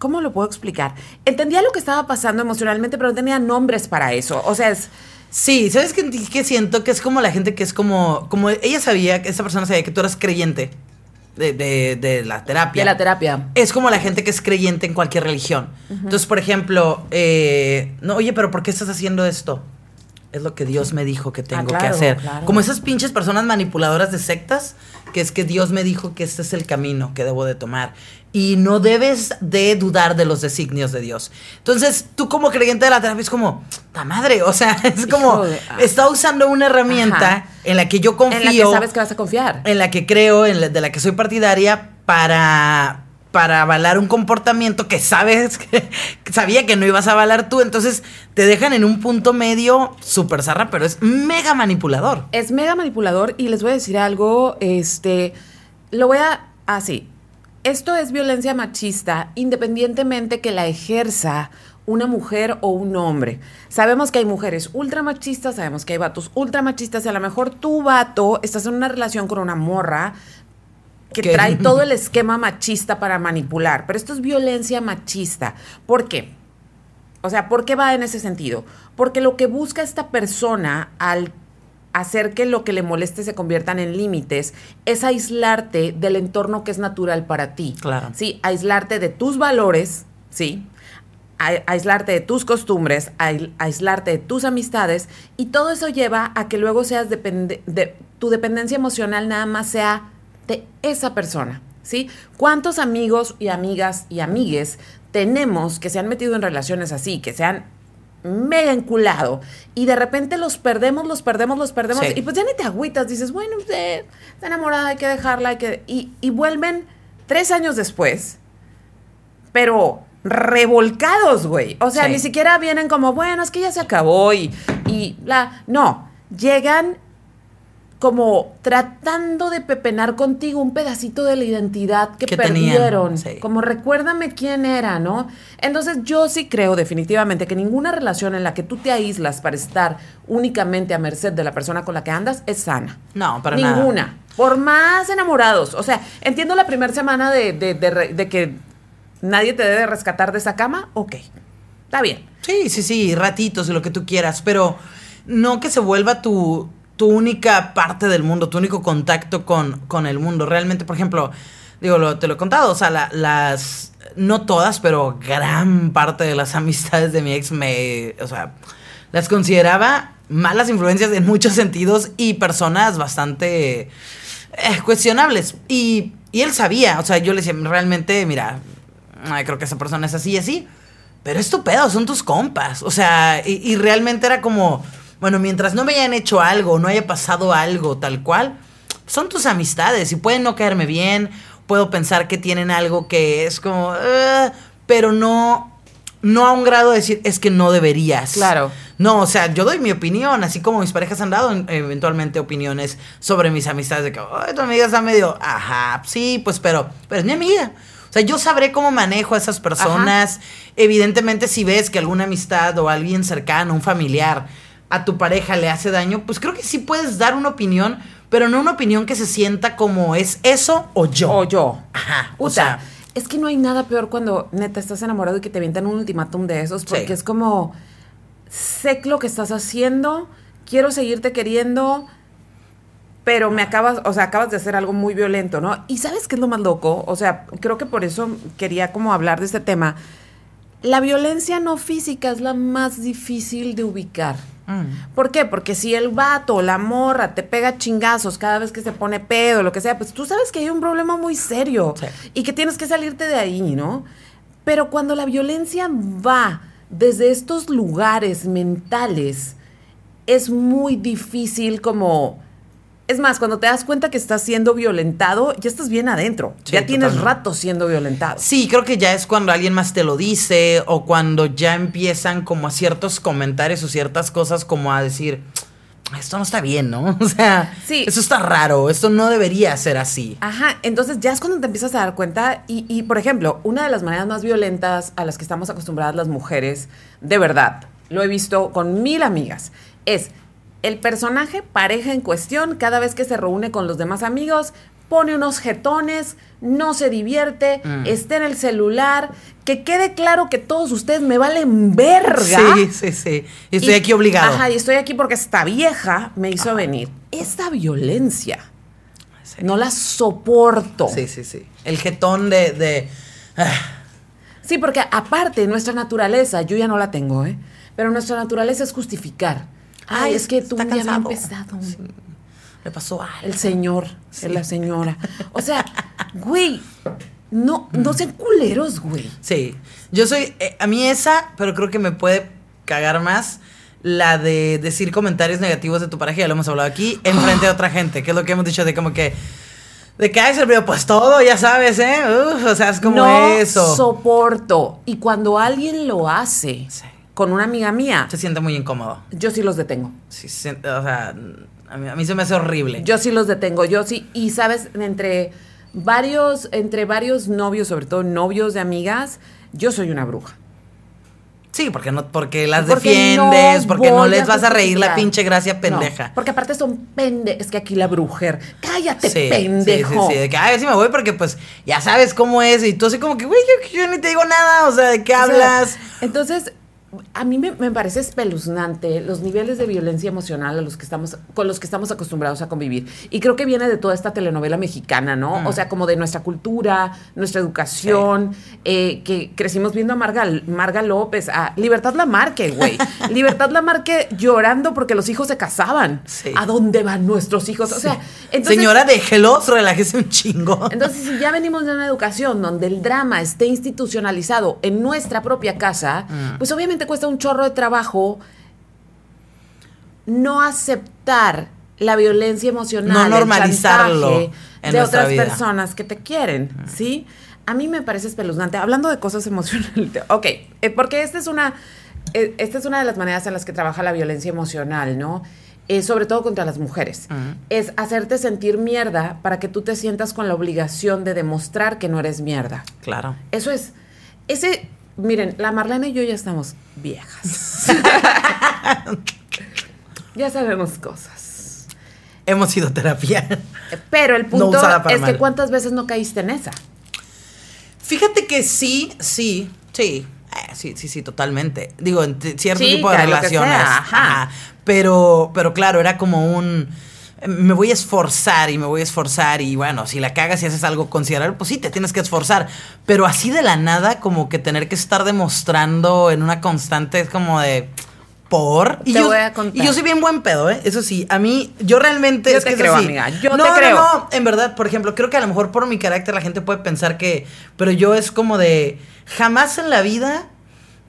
¿cómo lo puedo explicar? Entendía lo que estaba pasando emocionalmente, pero no tenía nombres para eso. O sea, es, Sí, ¿sabes qué, qué siento? Que es como la gente que es como, como ella sabía, que esa persona sabía que tú eras creyente de, de, de la terapia. de la terapia. Es como la gente que es creyente en cualquier religión. Entonces, por ejemplo, eh, no, oye, pero ¿por qué estás haciendo esto? Es lo que Dios me dijo que tengo que Ah, claro, hacer. claro. Como esas pinches personas manipuladoras de sectas, que es que Dios me dijo que este es el camino que debo de tomar. Y no debes de dudar de los designios de Dios. Entonces, tú como creyente de la terapia es como, la madre, o sea, es como, ah. está usando una herramienta Ajá. en la que yo confío En la que sabes que vas a confiar. en la que creo, en la, de la que soy partidaria, para, para avalar un comportamiento que sabes que, sabía que no ibas a avalar tú. Entonces te dejan en un punto medio súper zarra, pero es mega manipulador. Es mega manipulador y les voy a decir algo, este, lo voy a, así, esto es violencia machista independientemente que la ejerza una mujer o un hombre. Sabemos que hay mujeres ultramachistas, sabemos que hay vatos ultramachistas y a lo mejor tu vato estás en una relación con una morra que trae todo el esquema machista para manipular, pero esto es violencia machista. ¿Por qué? O sea, ¿por qué va en ese sentido? Porque lo que busca esta persona al hacer que lo que le moleste se conviertan en límites es aislarte del entorno que es natural para ti. Claro. Sí, aislarte de tus valores, sí. A- aislarte de tus costumbres, aislarte de tus amistades y todo eso lleva a que luego seas depende de tu dependencia emocional nada más sea de esa persona, ¿sí? ¿Cuántos amigos y amigas y amigues tenemos que se han metido en relaciones así, que se han mega enculado y de repente los perdemos, los perdemos, los perdemos Sí. y pues ya ni te agüitas, dices, bueno, usted está enamorada, hay que dejarla, hay que... Y, y vuelven tres años después, pero revolcados, güey. O sea, Sí. ni siquiera vienen como, bueno, es que ya se acabó y, y la... No, llegan como tratando de pepenar contigo un pedacito de la identidad que, perdieron. sí. Como recuérdame quién era, ¿no? Entonces yo sí creo definitivamente que ninguna relación en la que tú te aíslas para estar únicamente a merced de la persona con la que andas es sana. No, para nada. Ninguna. Por más enamorados. O sea, entiendo la primera semana de, de- de que nadie te debe rescatar de esa cama. Ok. Está bien. Sí, sí, sí, ratitos y lo que tú quieras, pero no que se vuelva tu, tu única parte del mundo, tu único contacto con, con el mundo. Realmente, por ejemplo, digo, lo- te lo he contado, o sea, la- las, no todas, pero gran parte de las amistades de mi ex me, o sea, las consideraba malas influencias en muchos sentidos y personas bastante eh, cuestionables. Y, y él sabía, o sea, yo le decía, realmente, mira, creo que esa persona es así y así. Pero es tu pedo, son tus compas. O sea, y, y realmente era como, bueno, mientras no me hayan hecho algo, no haya pasado algo tal cual, son tus amistades y pueden no caerme bien, puedo pensar que tienen algo que es como, "Eh", pero no, no a un grado de decir, es que no deberías. Claro. No, o sea, yo doy mi opinión, así como mis parejas han dado eventualmente opiniones sobre mis amistades de que, ay, tu amiga está medio, ajá, sí, pues, pero, pero es mi amiga. O sea, yo sabré cómo manejo a esas personas. Evidentemente, si ves que alguna amistad o alguien cercano, un familiar, a tu pareja le hace daño, pues creo que sí puedes dar una opinión, pero no una opinión que se sienta como es eso o yo. O yo. Ajá. O sea, es que no hay nada peor cuando neta estás enamorado y que te avientan un ultimátum de esos, porque Sí. es como, sé lo que estás haciendo, quiero seguirte queriendo, pero me acabas, o sea, acabas de hacer algo muy violento, ¿no? Y ¿sabes qué es lo más loco? O sea, creo que por eso quería como hablar de este tema. La violencia no física es la más difícil de ubicar. Mm, ¿Por qué? Porque si el vato o la morra te pega chingazos cada vez que se pone pedo, lo que sea, pues tú sabes que hay un problema muy serio Sí. y que tienes que salirte de ahí, ¿no? Pero cuando la violencia va desde estos lugares mentales, es muy difícil como... Es más, cuando te das cuenta que estás siendo violentado, ya estás bien adentro. Sí, ya tienes totalmente. rato siendo violentado. Sí, creo que ya es cuando alguien más te lo dice o cuando ya empiezan como a ciertos comentarios o ciertas cosas como a decir, esto no está bien, ¿no? O sea, Sí. eso está raro, esto no debería ser así. Ajá, entonces ya es cuando te empiezas a dar cuenta y, y, por ejemplo, una de las maneras más violentas a las que estamos acostumbradas las mujeres, de verdad, lo he visto con mil amigas, es el personaje pareja en cuestión, cada vez que se reúne con los demás amigos, pone unos jetones, no se divierte, Mm. está en el celular, que quede claro que todos ustedes me valen verga. Sí, sí, sí. Y estoy Y- aquí obligado. Ajá, y estoy aquí porque esta vieja me hizo venir. Esta violencia, Sí. no la soporto. Sí, sí, sí. El jetón de. de ah, Sí, porque aparte, nuestra naturaleza, yo ya no la tengo, ¿eh? Pero nuestra naturaleza es justificar. Ay, es que tú un día cansado. empezado. le pasó algo. El señor, la señora. O sea, güey, no, no sean culeros, güey. Sí. Yo soy. eh, a mí esa, pero creo que me puede cagar más. La de decir comentarios negativos de tu pareja, ya lo hemos hablado aquí, enfrente de otra gente, que es lo que hemos dicho de como que. De que hay servido, pues todo, ya sabes, ¿eh? Uf, o sea, es como no eso. soporto. Y cuando alguien lo hace Sí. Con una amiga mía, Se siente muy incómodo. yo sí los detengo. Sí, se- o sea, a mí, a mí se me hace horrible. Yo sí los detengo, yo sí. Y sabes, entre varios, entre varios novios, sobre todo novios de amigas, yo soy una bruja. Sí, porque no, porque las Porque defiendes, no porque no les a vas a reír la pinche gracia No, pendeja. porque aparte son pende, es que aquí la brujer. Cállate, Sí, pendejo. Sí, sí, sí, de que, ay, sí me voy porque pues ya sabes cómo es y tú así como que, güey, yo, yo ni te digo nada, o sea, ¿de qué O sea, hablas? entonces, a mí me, me parece espeluznante los niveles de violencia emocional a los que estamos, con los que estamos acostumbrados a convivir. Y creo que viene de toda esta telenovela mexicana, ¿no? Mm. O sea, como de nuestra cultura, nuestra educación, eh, que crecimos viendo a Marga, Marga López, a Libertad Lamarque, güey. Libertad Lamarque llorando porque los hijos se casaban. Sí. ¿A dónde van nuestros hijos? O sea, Sí. entonces... Señora, déjelos, relájese un chingo. Entonces, si ya venimos de una educación donde el drama esté institucionalizado en nuestra propia casa, Mm. pues obviamente cuesta un chorro de trabajo no aceptar la violencia emocional, No normalizarlo en de otras vida. personas que te quieren, ¿sí? A mí me parece espeluznante. Hablando de cosas emocionales, ok, eh, porque esta es una, eh, esta es una de las maneras en las que trabaja la violencia emocional, ¿no? Eh, sobre todo contra las mujeres. Es hacerte sentir mierda para que tú te sientas con la obligación de demostrar que no eres mierda. Claro. Eso es, ese, miren, la Marlene y yo ya estamos viejas. ya sabemos cosas. Hemos ido a terapia. Pero el punto es que cuántas veces no caíste en esa. Fíjate que sí, sí, sí. Eh, sí, sí, sí, totalmente. Digo, en cierto Sí, tipo de relaciones. ajá. Pero, pero claro, era como un. Me voy a esforzar y me voy a esforzar. Y bueno, si la cagas y haces algo considerable, pues sí, te tienes que esforzar. Pero así de la nada, como que tener que estar demostrando en una constante es como de. Por. Y Te yo, voy a contar. y yo soy bien buen pedo, ¿eh? Eso sí, a mí, yo realmente. Yo es te que creo, así. amiga, yo no, te no, creo. No, en verdad, por ejemplo, creo que a lo mejor por mi carácter la gente puede pensar que, pero yo es como de, jamás en la vida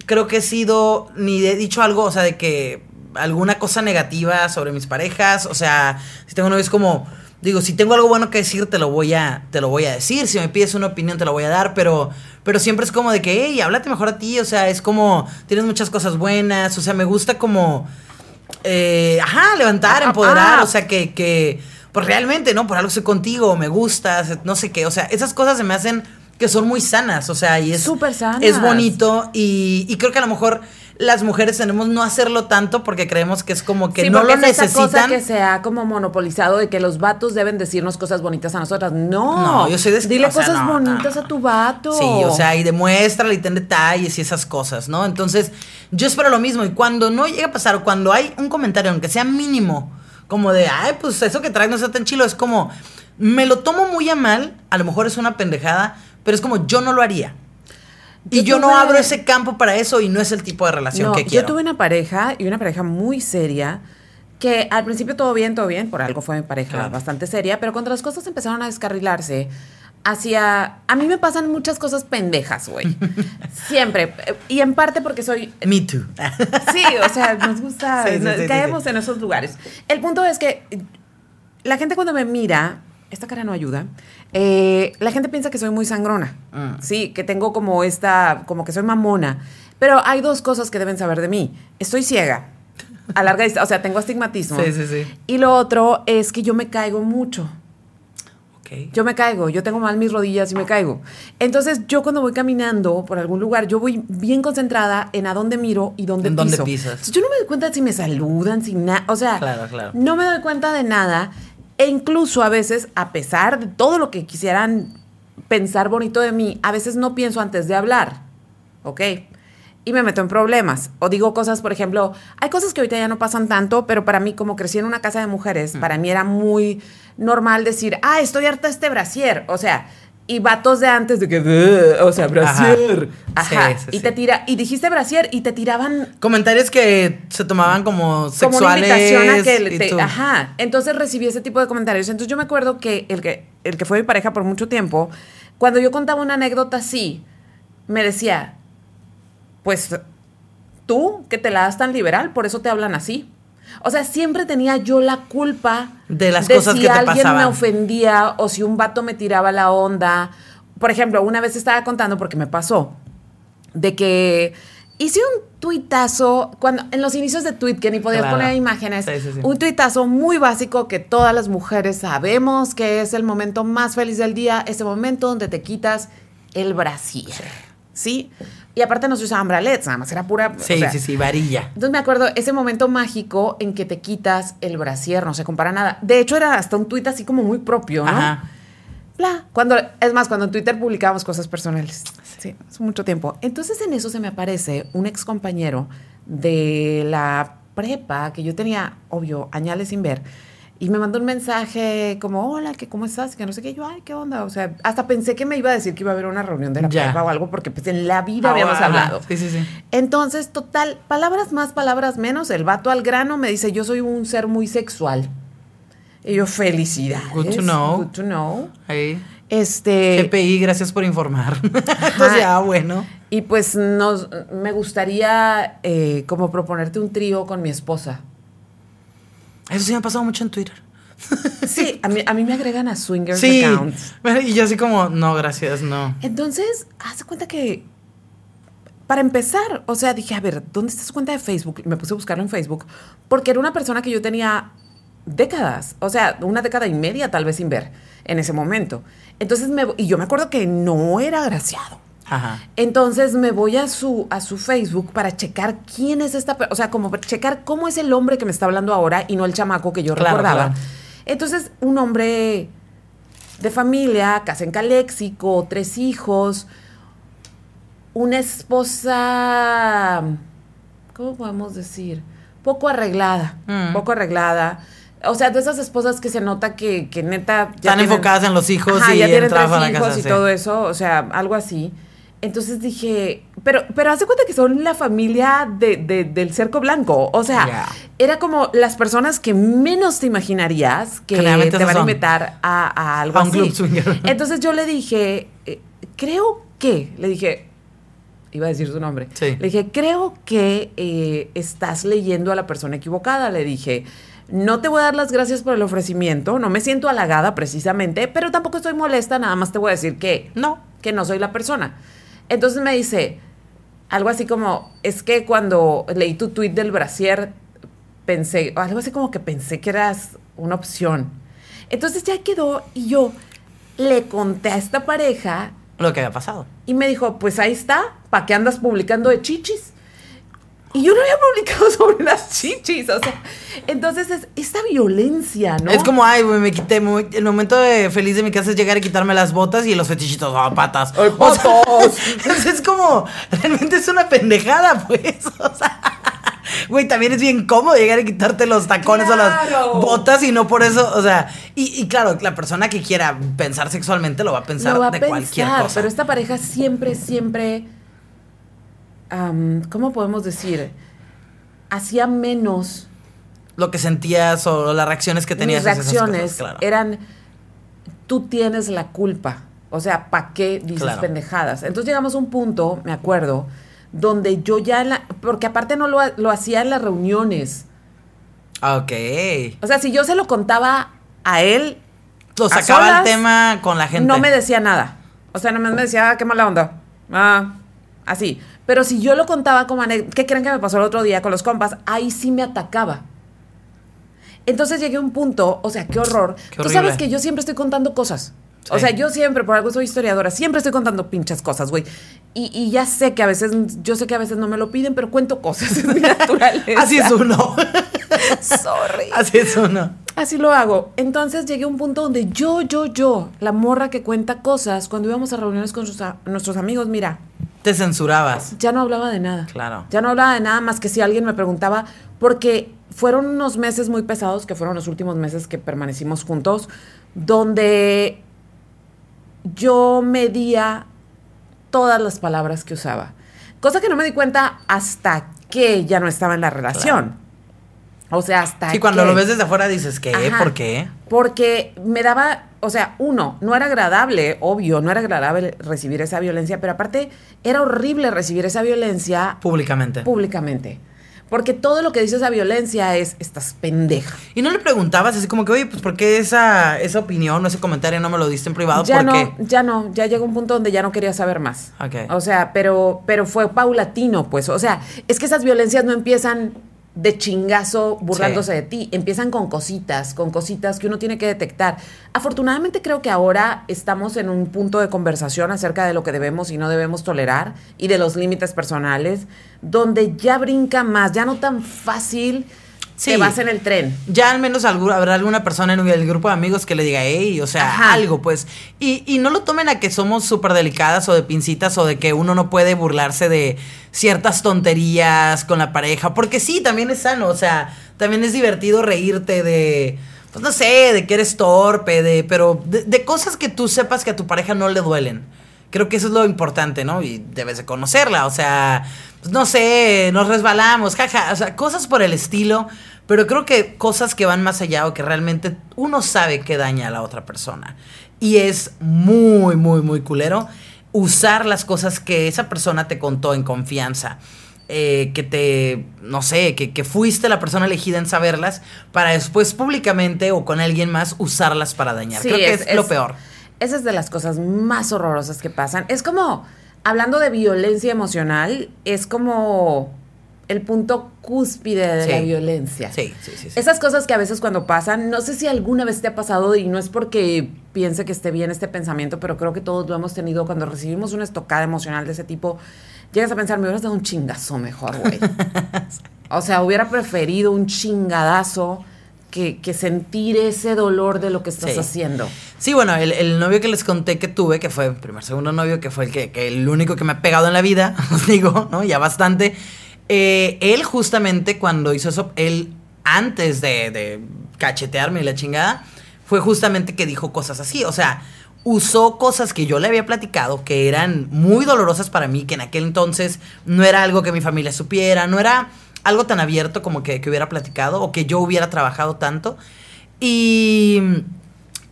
creo que he sido, ni he dicho algo, o sea, de que alguna cosa negativa sobre mis parejas, o sea, si tengo novio es como, digo, si tengo algo bueno que decir, te lo voy a, te lo voy a decir, si me pides una opinión, te lo voy a dar, pero, pero siempre es como de que, hey, háblate mejor a ti, o sea, es como, tienes muchas cosas buenas, o sea, me gusta como eh, ajá, levantar, Ah, empoderar, ah. o sea, que, que, pues realmente, ¿no? Por algo estoy contigo, me gustas, no sé qué, o sea, esas cosas se me hacen que son muy sanas, o sea, y es... Súper sanas. Es bonito y, y creo que a lo mejor las mujeres tenemos no hacerlo tanto porque creemos que es como que Sí, no lo es esa cosa necesitan. que se ha como monopolizado de que los vatos deben decirnos cosas bonitas a nosotras. No, No, yo soy de- Dile o sea, cosas no, bonitas no. a tu vato. Sí, o sea, y demuéstrale y ten detalles y esas cosas, ¿no? Entonces, yo espero lo mismo. Y cuando no llega a pasar, o cuando hay un comentario, aunque sea mínimo, como de, ay, pues eso que traes no está tan chilo, es como, me lo tomo muy a mal, a lo mejor es una pendejada, pero es como, yo no lo haría. Y Yo yo no abro ese campo para eso y no es el tipo de relación No, que quiero. Yo tuve una pareja y una pareja muy seria que al principio todo bien, todo bien, por algo fue mi pareja Claro. bastante seria, pero cuando las cosas empezaron a descarrilarse, hacia... A mí me pasan muchas cosas pendejas, güey. Siempre. Y en parte porque soy... Me too. Sí, o sea, nos gusta, Sí, sí, nos- sí, caemos en esos lugares. El punto es que la gente cuando me mira, esta cara no ayuda, eh, la gente piensa que soy muy sangrona, Mm. sí, que tengo como esta, como que soy mamona, pero hay dos cosas que deben saber de mí. Estoy ciega a larga distancia. O sea, tengo astigmatismo. Sí, sí, sí. Y lo otro es que yo me caigo mucho. Ok. Yo me caigo, yo tengo mal mis rodillas y me caigo. Entonces, yo cuando voy caminando por algún lugar, yo voy bien concentrada en a dónde miro y dónde En piso. dónde pisas. Entonces, yo no me doy cuenta si me saludan, si nada. O sea, Claro, claro. no me doy cuenta de nada. E incluso a veces, a pesar de todo lo que quisieran pensar bonito de mí, a veces no pienso antes de hablar. ¿Ok? Y me meto en problemas. O digo cosas, por ejemplo, hay cosas que ahorita ya no pasan tanto, pero para mí, como crecí en una casa de mujeres, Mm. para mí era muy normal decir, ah, estoy harta de este brasier. O sea, y vatos de antes de que, o sea, brasier. Ajá. Ajá. Sí, sí, y sí. te tira, y dijiste brasier y te tiraban Comentarios que se tomaban como como sexuales. una invitación a que te- tú- ajá entonces recibí ese tipo de comentarios entonces yo me acuerdo que el que el que fue mi pareja por mucho tiempo cuando yo contaba una anécdota así me decía pues tú que te la das tan liberal por eso te hablan así o sea siempre tenía yo la culpa De las cosas si que te alguien me ofendía o si un vato me tiraba la onda por ejemplo una vez estaba contando porque me pasó de que hice un tuitazo cuando en los inicios de tweet que ni podías Claro. poner imágenes, Sí, sí, sí. un tuitazo muy básico que todas las mujeres sabemos que es el momento más feliz del día, ese momento donde te quitas el brasier, ¿sí? Y aparte no se usaban bralets, nada más era pura, o Sí, sea, sí, sí, varilla. entonces me acuerdo ese momento mágico en que te quitas el brasier, no se compara nada. De hecho era hasta un tuit así como muy propio, ¿no? Ajá. Bla. Cuando, es más, cuando en Twitter publicábamos cosas personales. Sí, hace mucho tiempo. Entonces en eso se me aparece un ex compañero de la prepa que yo tenía, obvio, añales sin ver. Y me mandó un mensaje como, hola, que ¿cómo estás? Que no sé qué. Yo, ay, ¿qué onda? O sea, hasta pensé que me iba a decir que iba a haber una reunión de la Ya. prepa o algo, porque pues en la vida habíamos hablado. Sí, sí, sí. Entonces, total, palabras más, palabras menos. El vato al grano me dice, yo soy un ser muy sexual. Y yo, felicidades. Good to know. Good to know. Ahí. Este. GPI, gracias por informar. Entonces, ah, bueno. Y pues nos, me gustaría eh, como proponerte un trío con mi esposa. Eso sí me ha pasado mucho en Twitter. Sí, a mí, a mí me agregan a swingers Sí. accounts. Y yo así como, no, gracias, no. Entonces, haz cuenta que, para empezar, o sea, dije, a ver, ¿dónde está su cuenta de Facebook? Y me puse a buscarlo en Facebook, porque era una persona que yo tenía décadas, o sea, una década y media tal vez sin ver en ese momento. Entonces, me, y yo me acuerdo que no era agraciado. Ajá. Entonces me voy a su, a su Facebook para checar quién es esta persona, o sea, como para checar cómo es el hombre que me está hablando ahora y no el chamaco que yo Claro, recordaba. claro. Entonces, un hombre de familia, casa en Caléxico, tres hijos, una esposa, ¿cómo podemos decir? Poco arreglada, Mm. poco arreglada. O sea, de esas esposas que se nota que, que neta... ya Están tienen- enfocadas en los hijos Ajá, y ya en tienen tres hijos casa, y sí. todo eso, o sea, algo así. Entonces dije, pero, pero haz de cuenta que son la familia de, de- del cerco blanco. O sea, era como las personas que menos te imaginarías que te van a invitar a, a algo A un así. club swinger. Entonces yo le dije, eh, creo que, le dije, iba a decir su nombre. Sí. Le dije, creo que eh, estás leyendo a la persona equivocada. Le dije, no te voy a dar las gracias por el ofrecimiento, no me siento halagada precisamente, pero tampoco estoy molesta, nada más te voy a decir que No. que no soy la persona. Entonces me dice algo así como, es que cuando leí tu tweet del brasier, pensé, o algo así como que pensé que eras una opción. Entonces ya quedó y yo le conté a esta pareja Lo que había pasado. y me dijo, pues ahí está, ¿para qué andas publicando de chichis? Y yo no había publicado sobre las chichis, o sea, entonces es esta violencia, ¿no? Es como, ay, güey, me quité. muy- el momento de feliz de mi casa es llegar y quitarme las botas y los fetichitos, ah, patas. ¡Ay, O sea, patas! es, es como, realmente es una pendejada, pues. O sea, güey, también es bien cómodo llegar y quitarte los tacones o las botas y no por eso, o sea, y, y claro, la persona que quiera pensar sexualmente lo va a pensar Lo va a de pensar, cualquier cosa. Pero esta pareja siempre, siempre, ¿cómo podemos decir? Hacía menos Lo que sentías o las reacciones que tenías mis reacciones cosas, claro. eran, tú tienes la culpa. O sea, ¿para qué dices Claro. pendejadas? Entonces llegamos a un punto, me acuerdo, donde yo ya, en la- porque aparte no lo, lo hacía en las reuniones. Ok. O sea, si yo se lo contaba a él, Lo sacaba el solas, tema con la gente. No me decía nada. O sea, no me decía, ah, qué mala onda. Ah, así. Pero si yo lo contaba como anécdota, ¿qué creen que me pasó el otro día con los compas? Ahí sí me atacaba. Entonces llegué a un punto, o sea, qué horror. Qué Tú sabes que yo siempre estoy contando cosas. O sea, yo siempre, por algo soy historiadora, siempre estoy contando pinches cosas, güey. Y, y ya sé que a veces, yo sé que a veces no me lo piden, pero cuento cosas. Es mi naturaleza. Así es uno. Sorry. Así es uno. Así lo hago. Entonces llegué a un punto donde yo, yo, yo, la morra que cuenta cosas, cuando íbamos a reuniones con sus a- nuestros amigos, mira, Te censurabas. ya no hablaba de nada. Claro. Ya no hablaba de nada más que si alguien me preguntaba, porque fueron unos meses muy pesados, que fueron los últimos meses que permanecimos juntos, donde yo medía todas las palabras que usaba. Cosa que no me di cuenta hasta que ya no estaba en la relación. O sea, hasta Sí, cuando que- lo ves desde afuera dices, ¿qué? Ajá. ¿Por qué? Porque me daba, o sea, uno, no era agradable, obvio, no era agradable recibir esa violencia, pero aparte era horrible recibir esa violencia Públicamente. públicamente. Porque todo lo que dice esa violencia es, estás pendeja. y no le preguntabas así como que, oye, pues ¿por qué esa, esa opinión o ese comentario no me lo diste en privado? ya ¿Por no, qué? ya no, ya llegó un punto donde ya no quería saber más. Ok. O sea, pero, pero fue paulatino, pues. O sea, es que esas violencias no empiezan de chingazo burlándose Sí. de ti, empiezan con cositas, con cositas que uno tiene que detectar. Afortunadamente creo que ahora estamos en un punto de conversación acerca de lo que debemos y no debemos tolerar y de los límites personales, donde ya brinca más, ya no tan fácil Sí. te vas en el tren. Ya al menos habrá alguna persona en el grupo de amigos que le diga, hey, o sea, Ajá. algo, pues. Y, y no lo tomen a que somos súper delicadas o de pincitas o de que uno no puede burlarse de ciertas tonterías con la pareja, porque sí, también es sano, o sea, también es divertido reírte de, pues no sé, de que eres torpe, de, pero de, de cosas que tú sepas que a tu pareja no le duelen. Creo que eso es lo importante, ¿no? Y debes de conocerla, o sea, pues no sé, nos resbalamos, jaja, o sea, cosas por el estilo, pero creo que cosas que van más allá o que realmente uno sabe que daña a la otra persona. Y es muy, muy, muy culero usar las cosas que esa persona te contó en confianza. eh, que te, no sé, que, que fuiste la persona elegida en saberlas para después públicamente o con alguien más usarlas para dañar. Sí, Creo que es, lo peor. Esa es de las cosas más horrorosas que pasan. Es como, hablando de violencia emocional, es como el punto cúspide de Sí. la violencia. Sí, sí, sí. sí. Esas cosas que a veces cuando pasan, no sé si alguna vez te ha pasado y no es porque piense que esté bien este pensamiento, pero creo que todos lo hemos tenido cuando recibimos una estocada emocional de ese tipo, llegas a pensar, me hubieras dado un chingazo mejor, güey. o sea, hubiera preferido un chingadazo que, que sentir ese dolor de lo que estás Sí. haciendo. Sí, bueno, el, el novio que les conté que tuve, que fue el primer, segundo novio, que fue el que, que el único que me ha pegado en la vida, os digo, ¿no? Ya bastante. Eh, él justamente cuando hizo eso, él antes de, de cachetearme y la chingada, fue justamente que dijo cosas así. O sea, usó cosas que yo le había platicado, que eran muy dolorosas para mí, que en aquel entonces no era algo que mi familia supiera, no era algo tan abierto como que, que hubiera platicado o que yo hubiera trabajado tanto. Y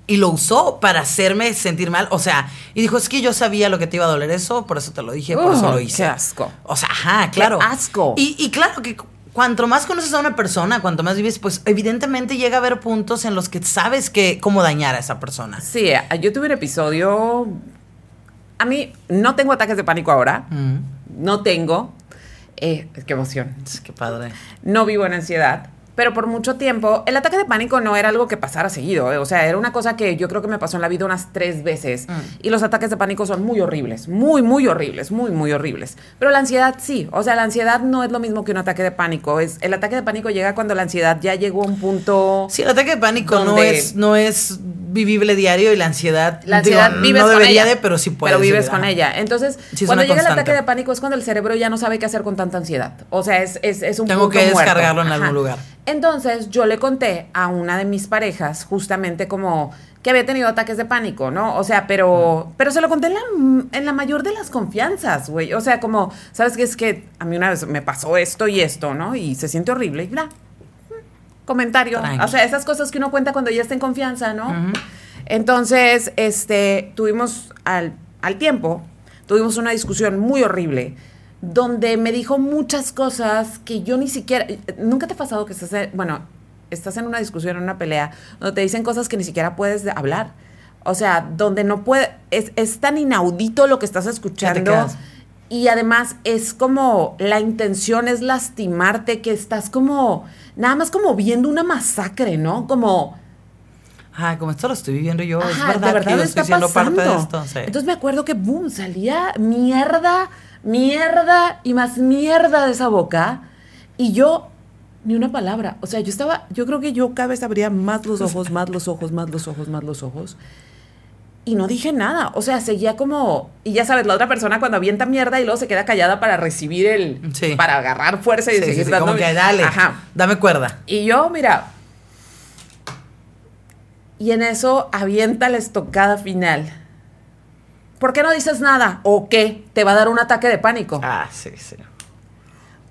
y lo usó para hacerme sentir mal. O sea, y dijo, es que yo sabía lo que te iba a doler eso, por eso te lo dije, por eso Oh, lo hice. qué asco. O sea, ajá, claro. asco. Y, y claro que cu- cuanto más conoces a una persona, cuanto más vives, pues evidentemente llega a haber puntos en los que sabes que cómo dañar a esa persona. Sí, eh, yo tuve un episodio. A mí no tengo ataques de pánico ahora. Mm, No tengo. Eh, qué emoción. que padre. No vivo en ansiedad. Pero por mucho tiempo, el ataque de pánico no era algo que pasara seguido. eh, O sea, era una cosa que yo creo que me pasó en la vida unas tres veces. Mm. Y los ataques de pánico son muy horribles. Muy, muy horribles. Muy, muy horribles. Pero la ansiedad sí. O sea, la ansiedad no es lo mismo que un ataque de pánico. Es, el ataque de pánico llega cuando la ansiedad ya llegó a un punto. Sí, el ataque de pánico no es, no es vivible diario y la ansiedad, La digo, ansiedad vives no con debería ella. de, pero sí puedes. Pero vives con ella. Entonces, Sí, cuando llega el ataque de pánico es cuando el cerebro ya no sabe qué hacer con tanta ansiedad. O sea, es, es, es un Tengo punto que muerto. descargarlo en algún lugar. Entonces, yo le conté a una de mis parejas justamente como que había tenido ataques de pánico, ¿no? O sea, pero, pero se lo conté en la, en la mayor de las confianzas, güey. O sea, como, ¿sabes qué? Es que a mí una vez me pasó esto y esto, ¿no? Y se siente horrible y bla. Comentario. O sea, esas cosas que uno cuenta cuando ya está en confianza, ¿no? Entonces, este, tuvimos al, al tiempo, tuvimos una discusión muy horrible, donde me dijo muchas cosas que yo ni siquiera, nunca te ha pasado que estás, en- bueno, estás en una discusión, en una pelea, donde te dicen cosas que ni siquiera puedes de- hablar. O sea, donde no puede, es, es tan inaudito lo que estás escuchando y además es como la intención es lastimarte, que estás como, nada más como viendo una masacre, ¿no? Como... Ah, como esto lo estoy viviendo yo, es verdad, de verdad que yo está estoy siendo pasando. parte de esto. sí. Entonces me acuerdo que, boom, salía mierda, mierda y más mierda de esa boca. Y yo, ni una palabra. O sea, yo estaba, yo creo que yo cada vez abría más los ojos, más los ojos, más los ojos, más los ojos. Y no dije nada. O sea, seguía como. Y ya sabes, la otra persona cuando avienta mierda y luego se queda callada para recibir el. Sí. Para agarrar fuerza y Sí, seguir sí, dando. como que dale, Ajá. dame cuerda. Y yo, mira. Y en eso avienta la estocada final. ¿Por qué no dices nada? ¿O qué? Te va a dar un ataque de pánico. Ah, sí, sí.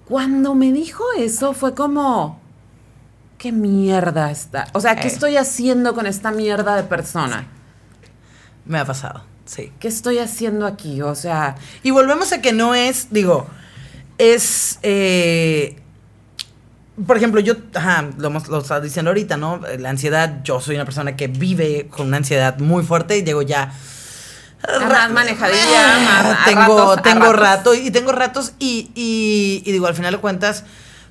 Cuando me dijo eso fue como. ¿Qué mierda está? O sea, ¿qué estoy haciendo con esta mierda de persona? Me ha pasado, sí. ¿Qué estoy haciendo aquí? O sea, Y volvemos a que no es, digo, es. eh, por ejemplo, yo, ajá, lo, lo estaba diciendo ahorita, ¿no? La ansiedad, yo soy una persona que vive con una ansiedad muy fuerte y digo ya. Más manejadilla, más a tengo, ratos, tengo rato y tengo ratos y, y, y digo, al final de cuentas,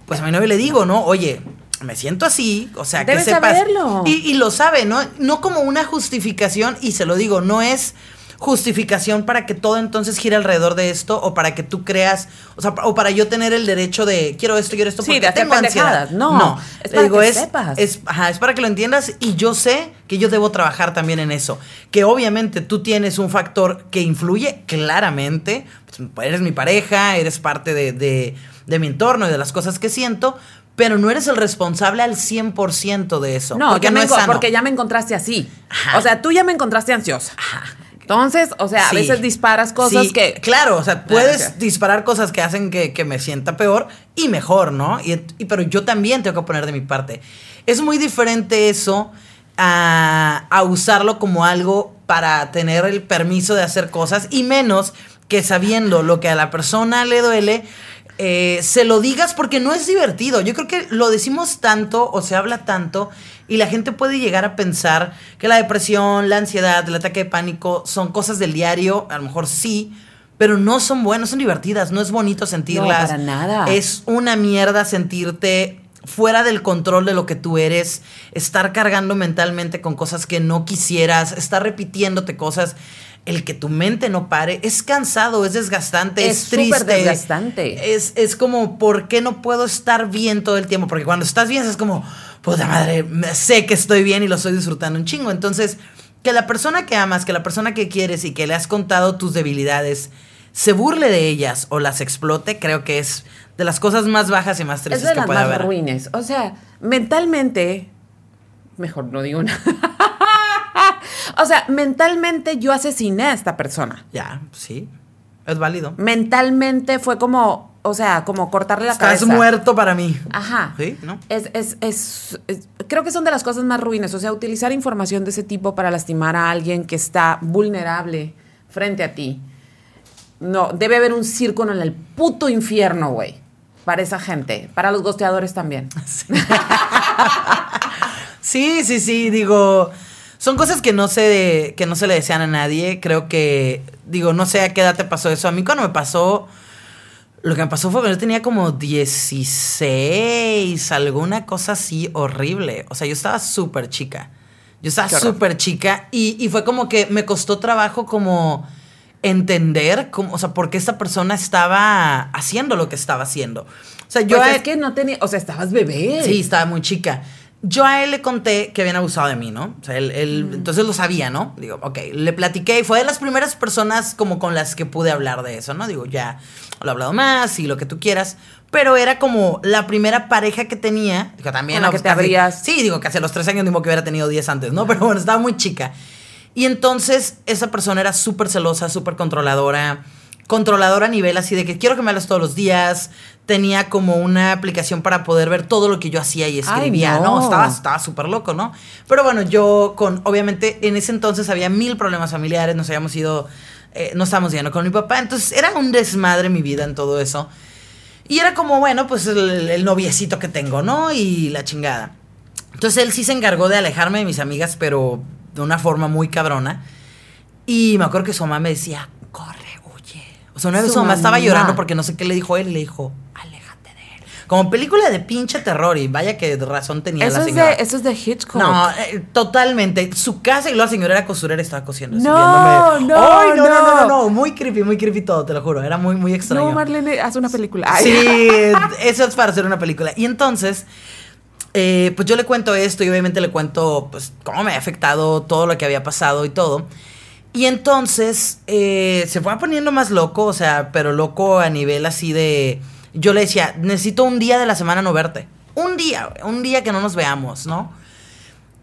pues a mi novio le digo, ¿no? Oye, me siento así, o sea, que sepas. saberlo. Y, y lo sabe, ¿no? No como una justificación, y se lo digo, no es justificación para que todo entonces gire alrededor de esto o para que tú creas, o sea, o para yo tener el derecho de quiero esto, quiero esto Sí, porque de tengo ansiedad. pendejadas. No, es para digo, que es, sepas. es, ajá, es para que lo entiendas y yo sé que yo debo trabajar también en eso. Que obviamente tú tienes un factor que influye claramente, pues, eres mi pareja, eres parte de, de- de mi entorno y de las cosas que siento, pero no eres el responsable al 100% de eso. no, porque ya no me es sano. porque ya me encontraste así. Ajá. O sea, tú ya me encontraste ansiosa. Entonces, o sea, Sí. a veces disparas cosas Sí, que. Claro, o sea, puedes disparar cosas que hacen que, que me sienta peor y mejor, ¿no? Y, y- pero yo también tengo que poner de mi parte. Es muy diferente eso a, a usarlo como algo para tener el permiso de hacer cosas y menos que sabiendo lo que a la persona le duele, eh, se lo digas porque no es divertido. Yo creo que lo decimos tanto o se habla tanto y la gente puede llegar a pensar que la depresión, la ansiedad, el ataque de pánico son cosas del diario, a lo mejor sí, pero no son buenas, son divertidas, no es bonito sentirlas. para nada. Es una mierda sentirte fuera del control de lo que tú eres, estar cargando mentalmente con cosas que no quisieras, estar repitiéndote cosas. El que tu mente no pare es cansado, es desgastante, es, Es triste. súper desgastante. Es, es como, ¿por qué no puedo estar bien todo el tiempo? Porque cuando estás bien es como, puta madre, sé que estoy bien y lo estoy disfrutando un chingo. Entonces, que la persona que amas, que la persona que quieres y que le has contado tus debilidades, se burle de ellas o las explote, creo que es de las cosas más bajas y más es tristes de que las puede más haber. ruines. O sea, mentalmente. Mejor no digo nada. O sea, mentalmente yo asesiné a esta persona. Ya, sí, es válido. Mentalmente fue como, o sea, como cortarle la Estás cabeza. muerto para mí. Ajá. Sí, ¿no? Es, es, es, es- creo que son de las cosas más ruines. O sea, utilizar información de ese tipo para lastimar a alguien que está vulnerable frente a ti. No, debe haber un círculo en el puto infierno, güey. Para esa gente. Para los gosteadores también. Sí, sí, sí, digo, son cosas que no se que no se le desean a nadie. Creo que digo, no sé a qué edad te pasó eso. A mí cuando me pasó lo que me pasó fue que yo tenía como 16, alguna cosa así horrible. O sea, yo estaba súper chica. Yo estaba súper chica y, y fue como que me costó trabajo como entender, cómo, o sea, por qué esta persona estaba haciendo lo que estaba haciendo. O sea, yo... Pues es que no tenía, o sea, estabas bebé. Sí, estaba muy chica. Yo a él le conté que habían abusado de mí, ¿no? O sea, él, él- entonces lo sabía, ¿no? Digo, ok, le platiqué y fue de las primeras personas como con las que pude hablar de eso, ¿no? Digo, ya lo he hablado más y lo que tú quieras, pero era como la primera pareja que tenía, digo, también... Con la que te abrías. Sí, digo, que hace los tres años mismo que hubiera tenido 10 antes, ¿no? Pero bueno, estaba muy chica. Y entonces esa persona era súper celosa, súper controladora, controladora a nivel así de que quiero que me hables todos los días. Tenía como una aplicación para poder ver todo lo que yo hacía y escribía, Ay, ¿no? no. Estaba estaba súper loco, ¿no? Pero bueno, yo con, obviamente en ese entonces había mil problemas familiares, nos habíamos ido, eh, no estábamos yendo con mi papá, entonces era un desmadre mi vida en todo eso. Y era como, bueno, pues el, el noviecito que tengo, ¿no? Y la chingada. Entonces él sí se encargó de alejarme de mis amigas, pero de una forma muy cabrona. Y me acuerdo que su mamá me decía, O sea, una vez Su su mamá estaba llorando porque no sé qué le dijo él y le dijo, aléjate de él. Como película de pinche terror y vaya que razón tenía Eso la es, señora. de, eso es de Hitchcock. No, eh, totalmente. Su casa y la señora era costurera estaba cosiendo. No, no, no, no, no, no. no. Muy creepy, muy creepy todo, te lo juro. Era muy, muy extraño. no, Marlene, haz una película. Ay. Sí, eso es para hacer una película. Y entonces, eh, pues yo le cuento esto y obviamente le cuento, pues, cómo me ha afectado todo lo que había pasado y todo. Y entonces eh, se fue poniendo más loco, o sea, pero loco a nivel así de... Yo le decía, necesito un día de la semana no verte. Un día, un día que no nos veamos, ¿no?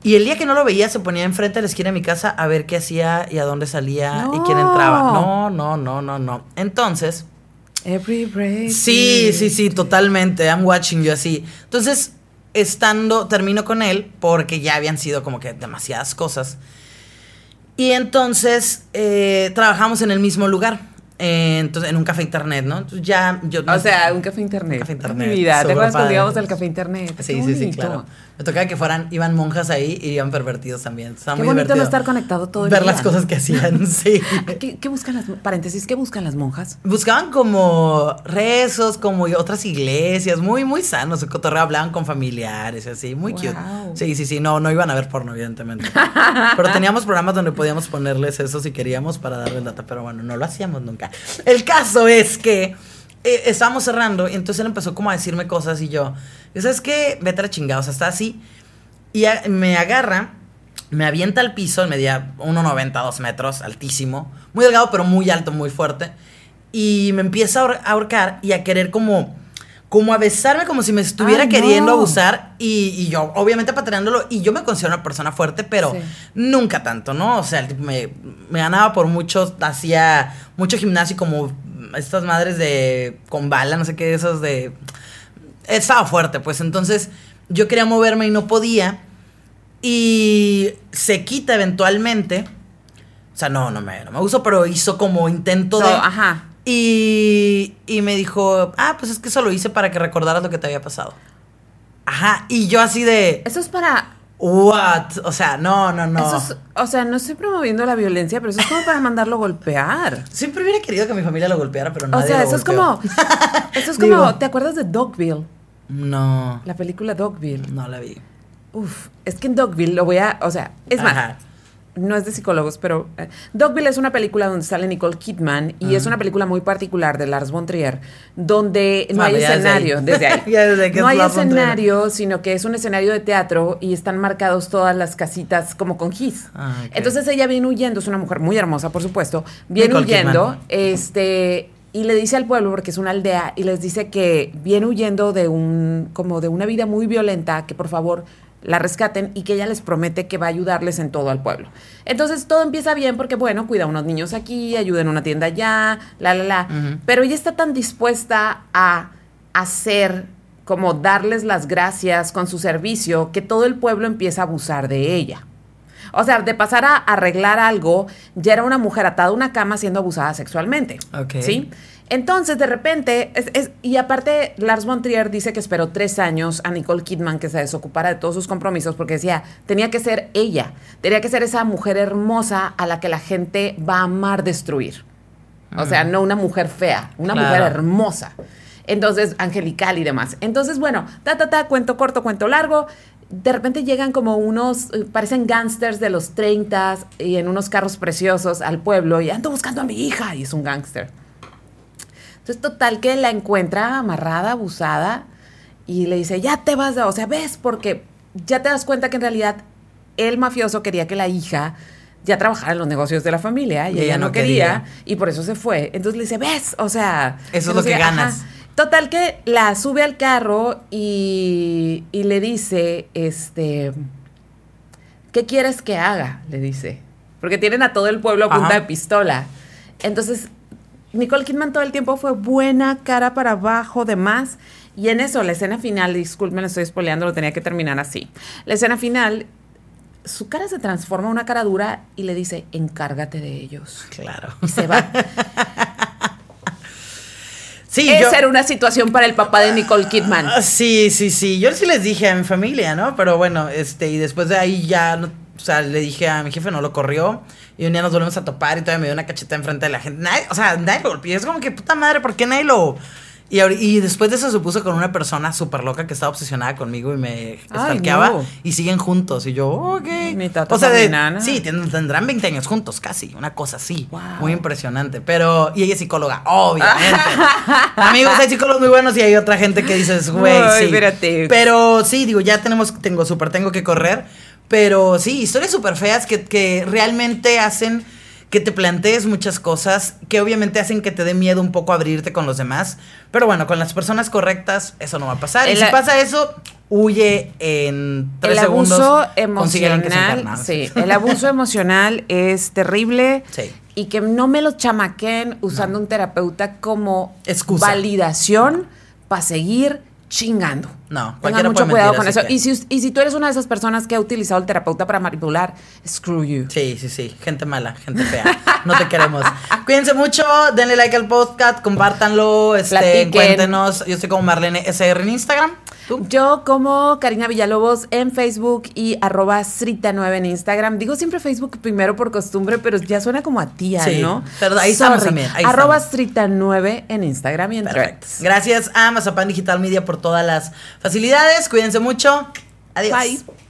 Y el día que no lo veía se ponía enfrente de la esquina de mi casa a ver qué hacía y a dónde salía y quién entraba. No, no, no, no, no. Entonces... Every break. Sí, sí, sí, totalmente. I'm watching you así. Entonces, estando, termino con él porque ya habían sido como que demasiadas cosas. Y entonces eh, trabajamos en el mismo lugar. Eh, entonces, en un café internet, ¿no? Entonces ya yo. O sea, un café internet. Un café internet, Mi vida, ¿te acuerdas cuando íbamos al café internet? Sí, sí, sí, claro. Me tocaba que fueran, iban monjas ahí y iban pervertidos también. Estaba Qué muy bonito no estar conectado todo el Ver día. las cosas que hacían, sí. ¿Qué, qué buscan las paréntesis? ¿Qué buscan las monjas? Buscaban como rezos, como otras iglesias, muy, muy sanos. Su cotorreo hablaban con familiares y así, muy cute. Wow. Sí, sí, sí, no, no iban a ver porno, evidentemente. pero teníamos programas donde podíamos ponerles eso si queríamos para darles data, pero bueno, no lo hacíamos nunca. El caso es que eh, estábamos cerrando y entonces él empezó como a decirme cosas y yo, ¿sabes qué? Vete a la chingada, o sea, está así. Y me agarra, me avienta al piso, medía 1,90, 2 metros, altísimo, muy delgado, pero muy alto, muy fuerte. Y me empieza a ahorcar y a querer como, como a besarme, como si me estuviera Ay, queriendo no. abusar. Y, y yo, obviamente, pateándolo. Y yo me considero una persona fuerte, pero Sí. nunca tanto, ¿no? O sea, el tipo me, me ganaba por mucho, hacía mucho gimnasio, como estas madres de con bala, no sé qué, esos de. Estaba fuerte, pues entonces yo quería moverme y no podía. Y se quita eventualmente. O sea, no, no me, no me gustó, pero hizo como intento de. No, ajá. Y, y me dijo, ah, pues es que eso lo hice para que recordaras lo que te había pasado. Ajá, y yo así de, Eso es para. what? O sea, no, no, no. Eso es- o sea, no estoy promoviendo la violencia, pero eso es como para mandarlo golpear. Siempre hubiera querido que mi familia lo golpeara, pero O nadie sea, eso es como. Eso es como. Digo. ¿Te acuerdas de Dogville? No, La película Dogville. no la vi. Uf, es que en Dogville lo voy a. O sea, es más. Ajá. No es de psicólogos, pero eh, Dogville es una película donde sale Nicole Kidman y es una película muy particular de Lars von Trier, donde no hay desde escenario, ahí. desde ahí. Ya desde que no hay Lars escenario, sino que es un escenario de teatro y están marcados todas las casitas como con gis. Ah. Entonces ella viene huyendo, es una mujer muy hermosa, por supuesto, viene Nicole huyendo, Kidman. este y le dice al pueblo porque es una aldea y les dice que viene huyendo de un como de una vida muy violenta, que por favor la rescaten y que ella les promete que va a ayudarles en todo al pueblo. Entonces todo empieza bien porque, bueno, cuida a unos niños aquí, ayuda en una tienda allá, la, la, la. Pero ella está tan dispuesta a hacer, como darles las gracias con su servicio, que todo el pueblo empieza a abusar de ella. O sea, de pasar a arreglar algo, ya era una mujer atada a una cama siendo abusada sexualmente. Ok. ¿Sí? Entonces, de repente, es- es- y aparte, Lars von Trier dice que esperó tres años a Nicole Kidman que se desocupara de todos sus compromisos porque decía, tenía que ser ella, tenía que ser esa mujer hermosa a la que la gente va a amar destruir. O sea, no una mujer fea, una Claro. mujer hermosa. Entonces, angelical y demás. Entonces, bueno, ta, ta, ta, cuento corto, cuento largo. De repente llegan como unos, eh, parecen gángsters de los 30 y en unos carros preciosos al pueblo y ando buscando a mi hija y es un gángster. Entonces, total que la encuentra amarrada, abusada y le dice, ya te vas, de-". o sea, ves, porque ya te das cuenta que en realidad el mafioso quería que la hija ya trabajara en los negocios de la familia y, ella, no quería, y por eso se fue. Entonces le dice, ves, o sea... Eso es lo que ganas. ajá. Total que la sube al carro y, y le dice, este, ¿qué quieres que haga? Le dice. Porque tienen a todo el pueblo a punta Ajá. de pistola. Entonces, Nicole Kidman todo el tiempo fue buena, cara para abajo, demás. Y en eso, la escena final, disculpen, le estoy spoileando, lo tenía que terminar así. La escena final, su cara se transforma en una cara dura y le dice, encárgate de ellos. Claro. Y se va. Sí, Esa yo- era una situación para el papá de Nicole Kidman. Ah, Sí, sí, sí. Yo sí les dije a mi familia, ¿no? Pero bueno, este, y después de ahí ya no O sea, le dije a mi jefe, no lo corrió. Y un día nos volvemos a topar y todavía me dio una cacheta enfrente de la gente. Nadie, o sea, nadie lo golpeó. Es como que, puta madre, ¿por qué nadie lo...? Y, y después de eso se puso con una persona súper loca que estaba obsesionada conmigo y me stalkeaba. no. Y siguen juntos. Y yo, ok. Mi tata o sea, de- sí, tendrán 20 años juntos casi. Una cosa así. Wow. Muy impresionante. Pero, y ella es psicóloga, obviamente. Amigos, hay psicólogos muy buenos y hay otra gente que dices, güey, Ay, sí. espérate. Pero sí, digo, ya tenemos, tengo súper, tengo que correr. Pero sí, historias súper feas que, que realmente hacen que te plantees muchas cosas, que obviamente hacen que te dé miedo un poco abrirte con los demás. Pero bueno, con las personas correctas, eso no va a pasar. y El si pasa eso, huye en tres el abuso segundos. consigue a alguien que se emocional, encarna. sí, el abuso emocional es terrible Sí. y que no me lo chamaquen usando un terapeuta como Excusa. validación para seguir chingando. No, cualquiera mucho puede cuidado mentir, con eso. que- Y si, y si tú eres una de esas personas que ha utilizado el terapeuta para manipular, screw you. Sí, sí, sí. Gente mala, gente fea. No te queremos. Cuídense mucho, denle like al podcast, compártanlo, este, Platiquen. cuéntenos. Yo estoy como Marlene SR en Instagram. ¿Tú? Yo como Karina Villalobos en Facebook y arroba Srita9 en Instagram. Digo siempre Facebook primero por costumbre, pero ya suena como a tía, Sí, ¿no? pero ahí estamos Sorry. también, ahí arroba estamos. Srita9 en Instagram y en. Threads. Gracias a Mazapan Digital Media por todas las facilidades. Cuídense mucho. Adiós. Bye.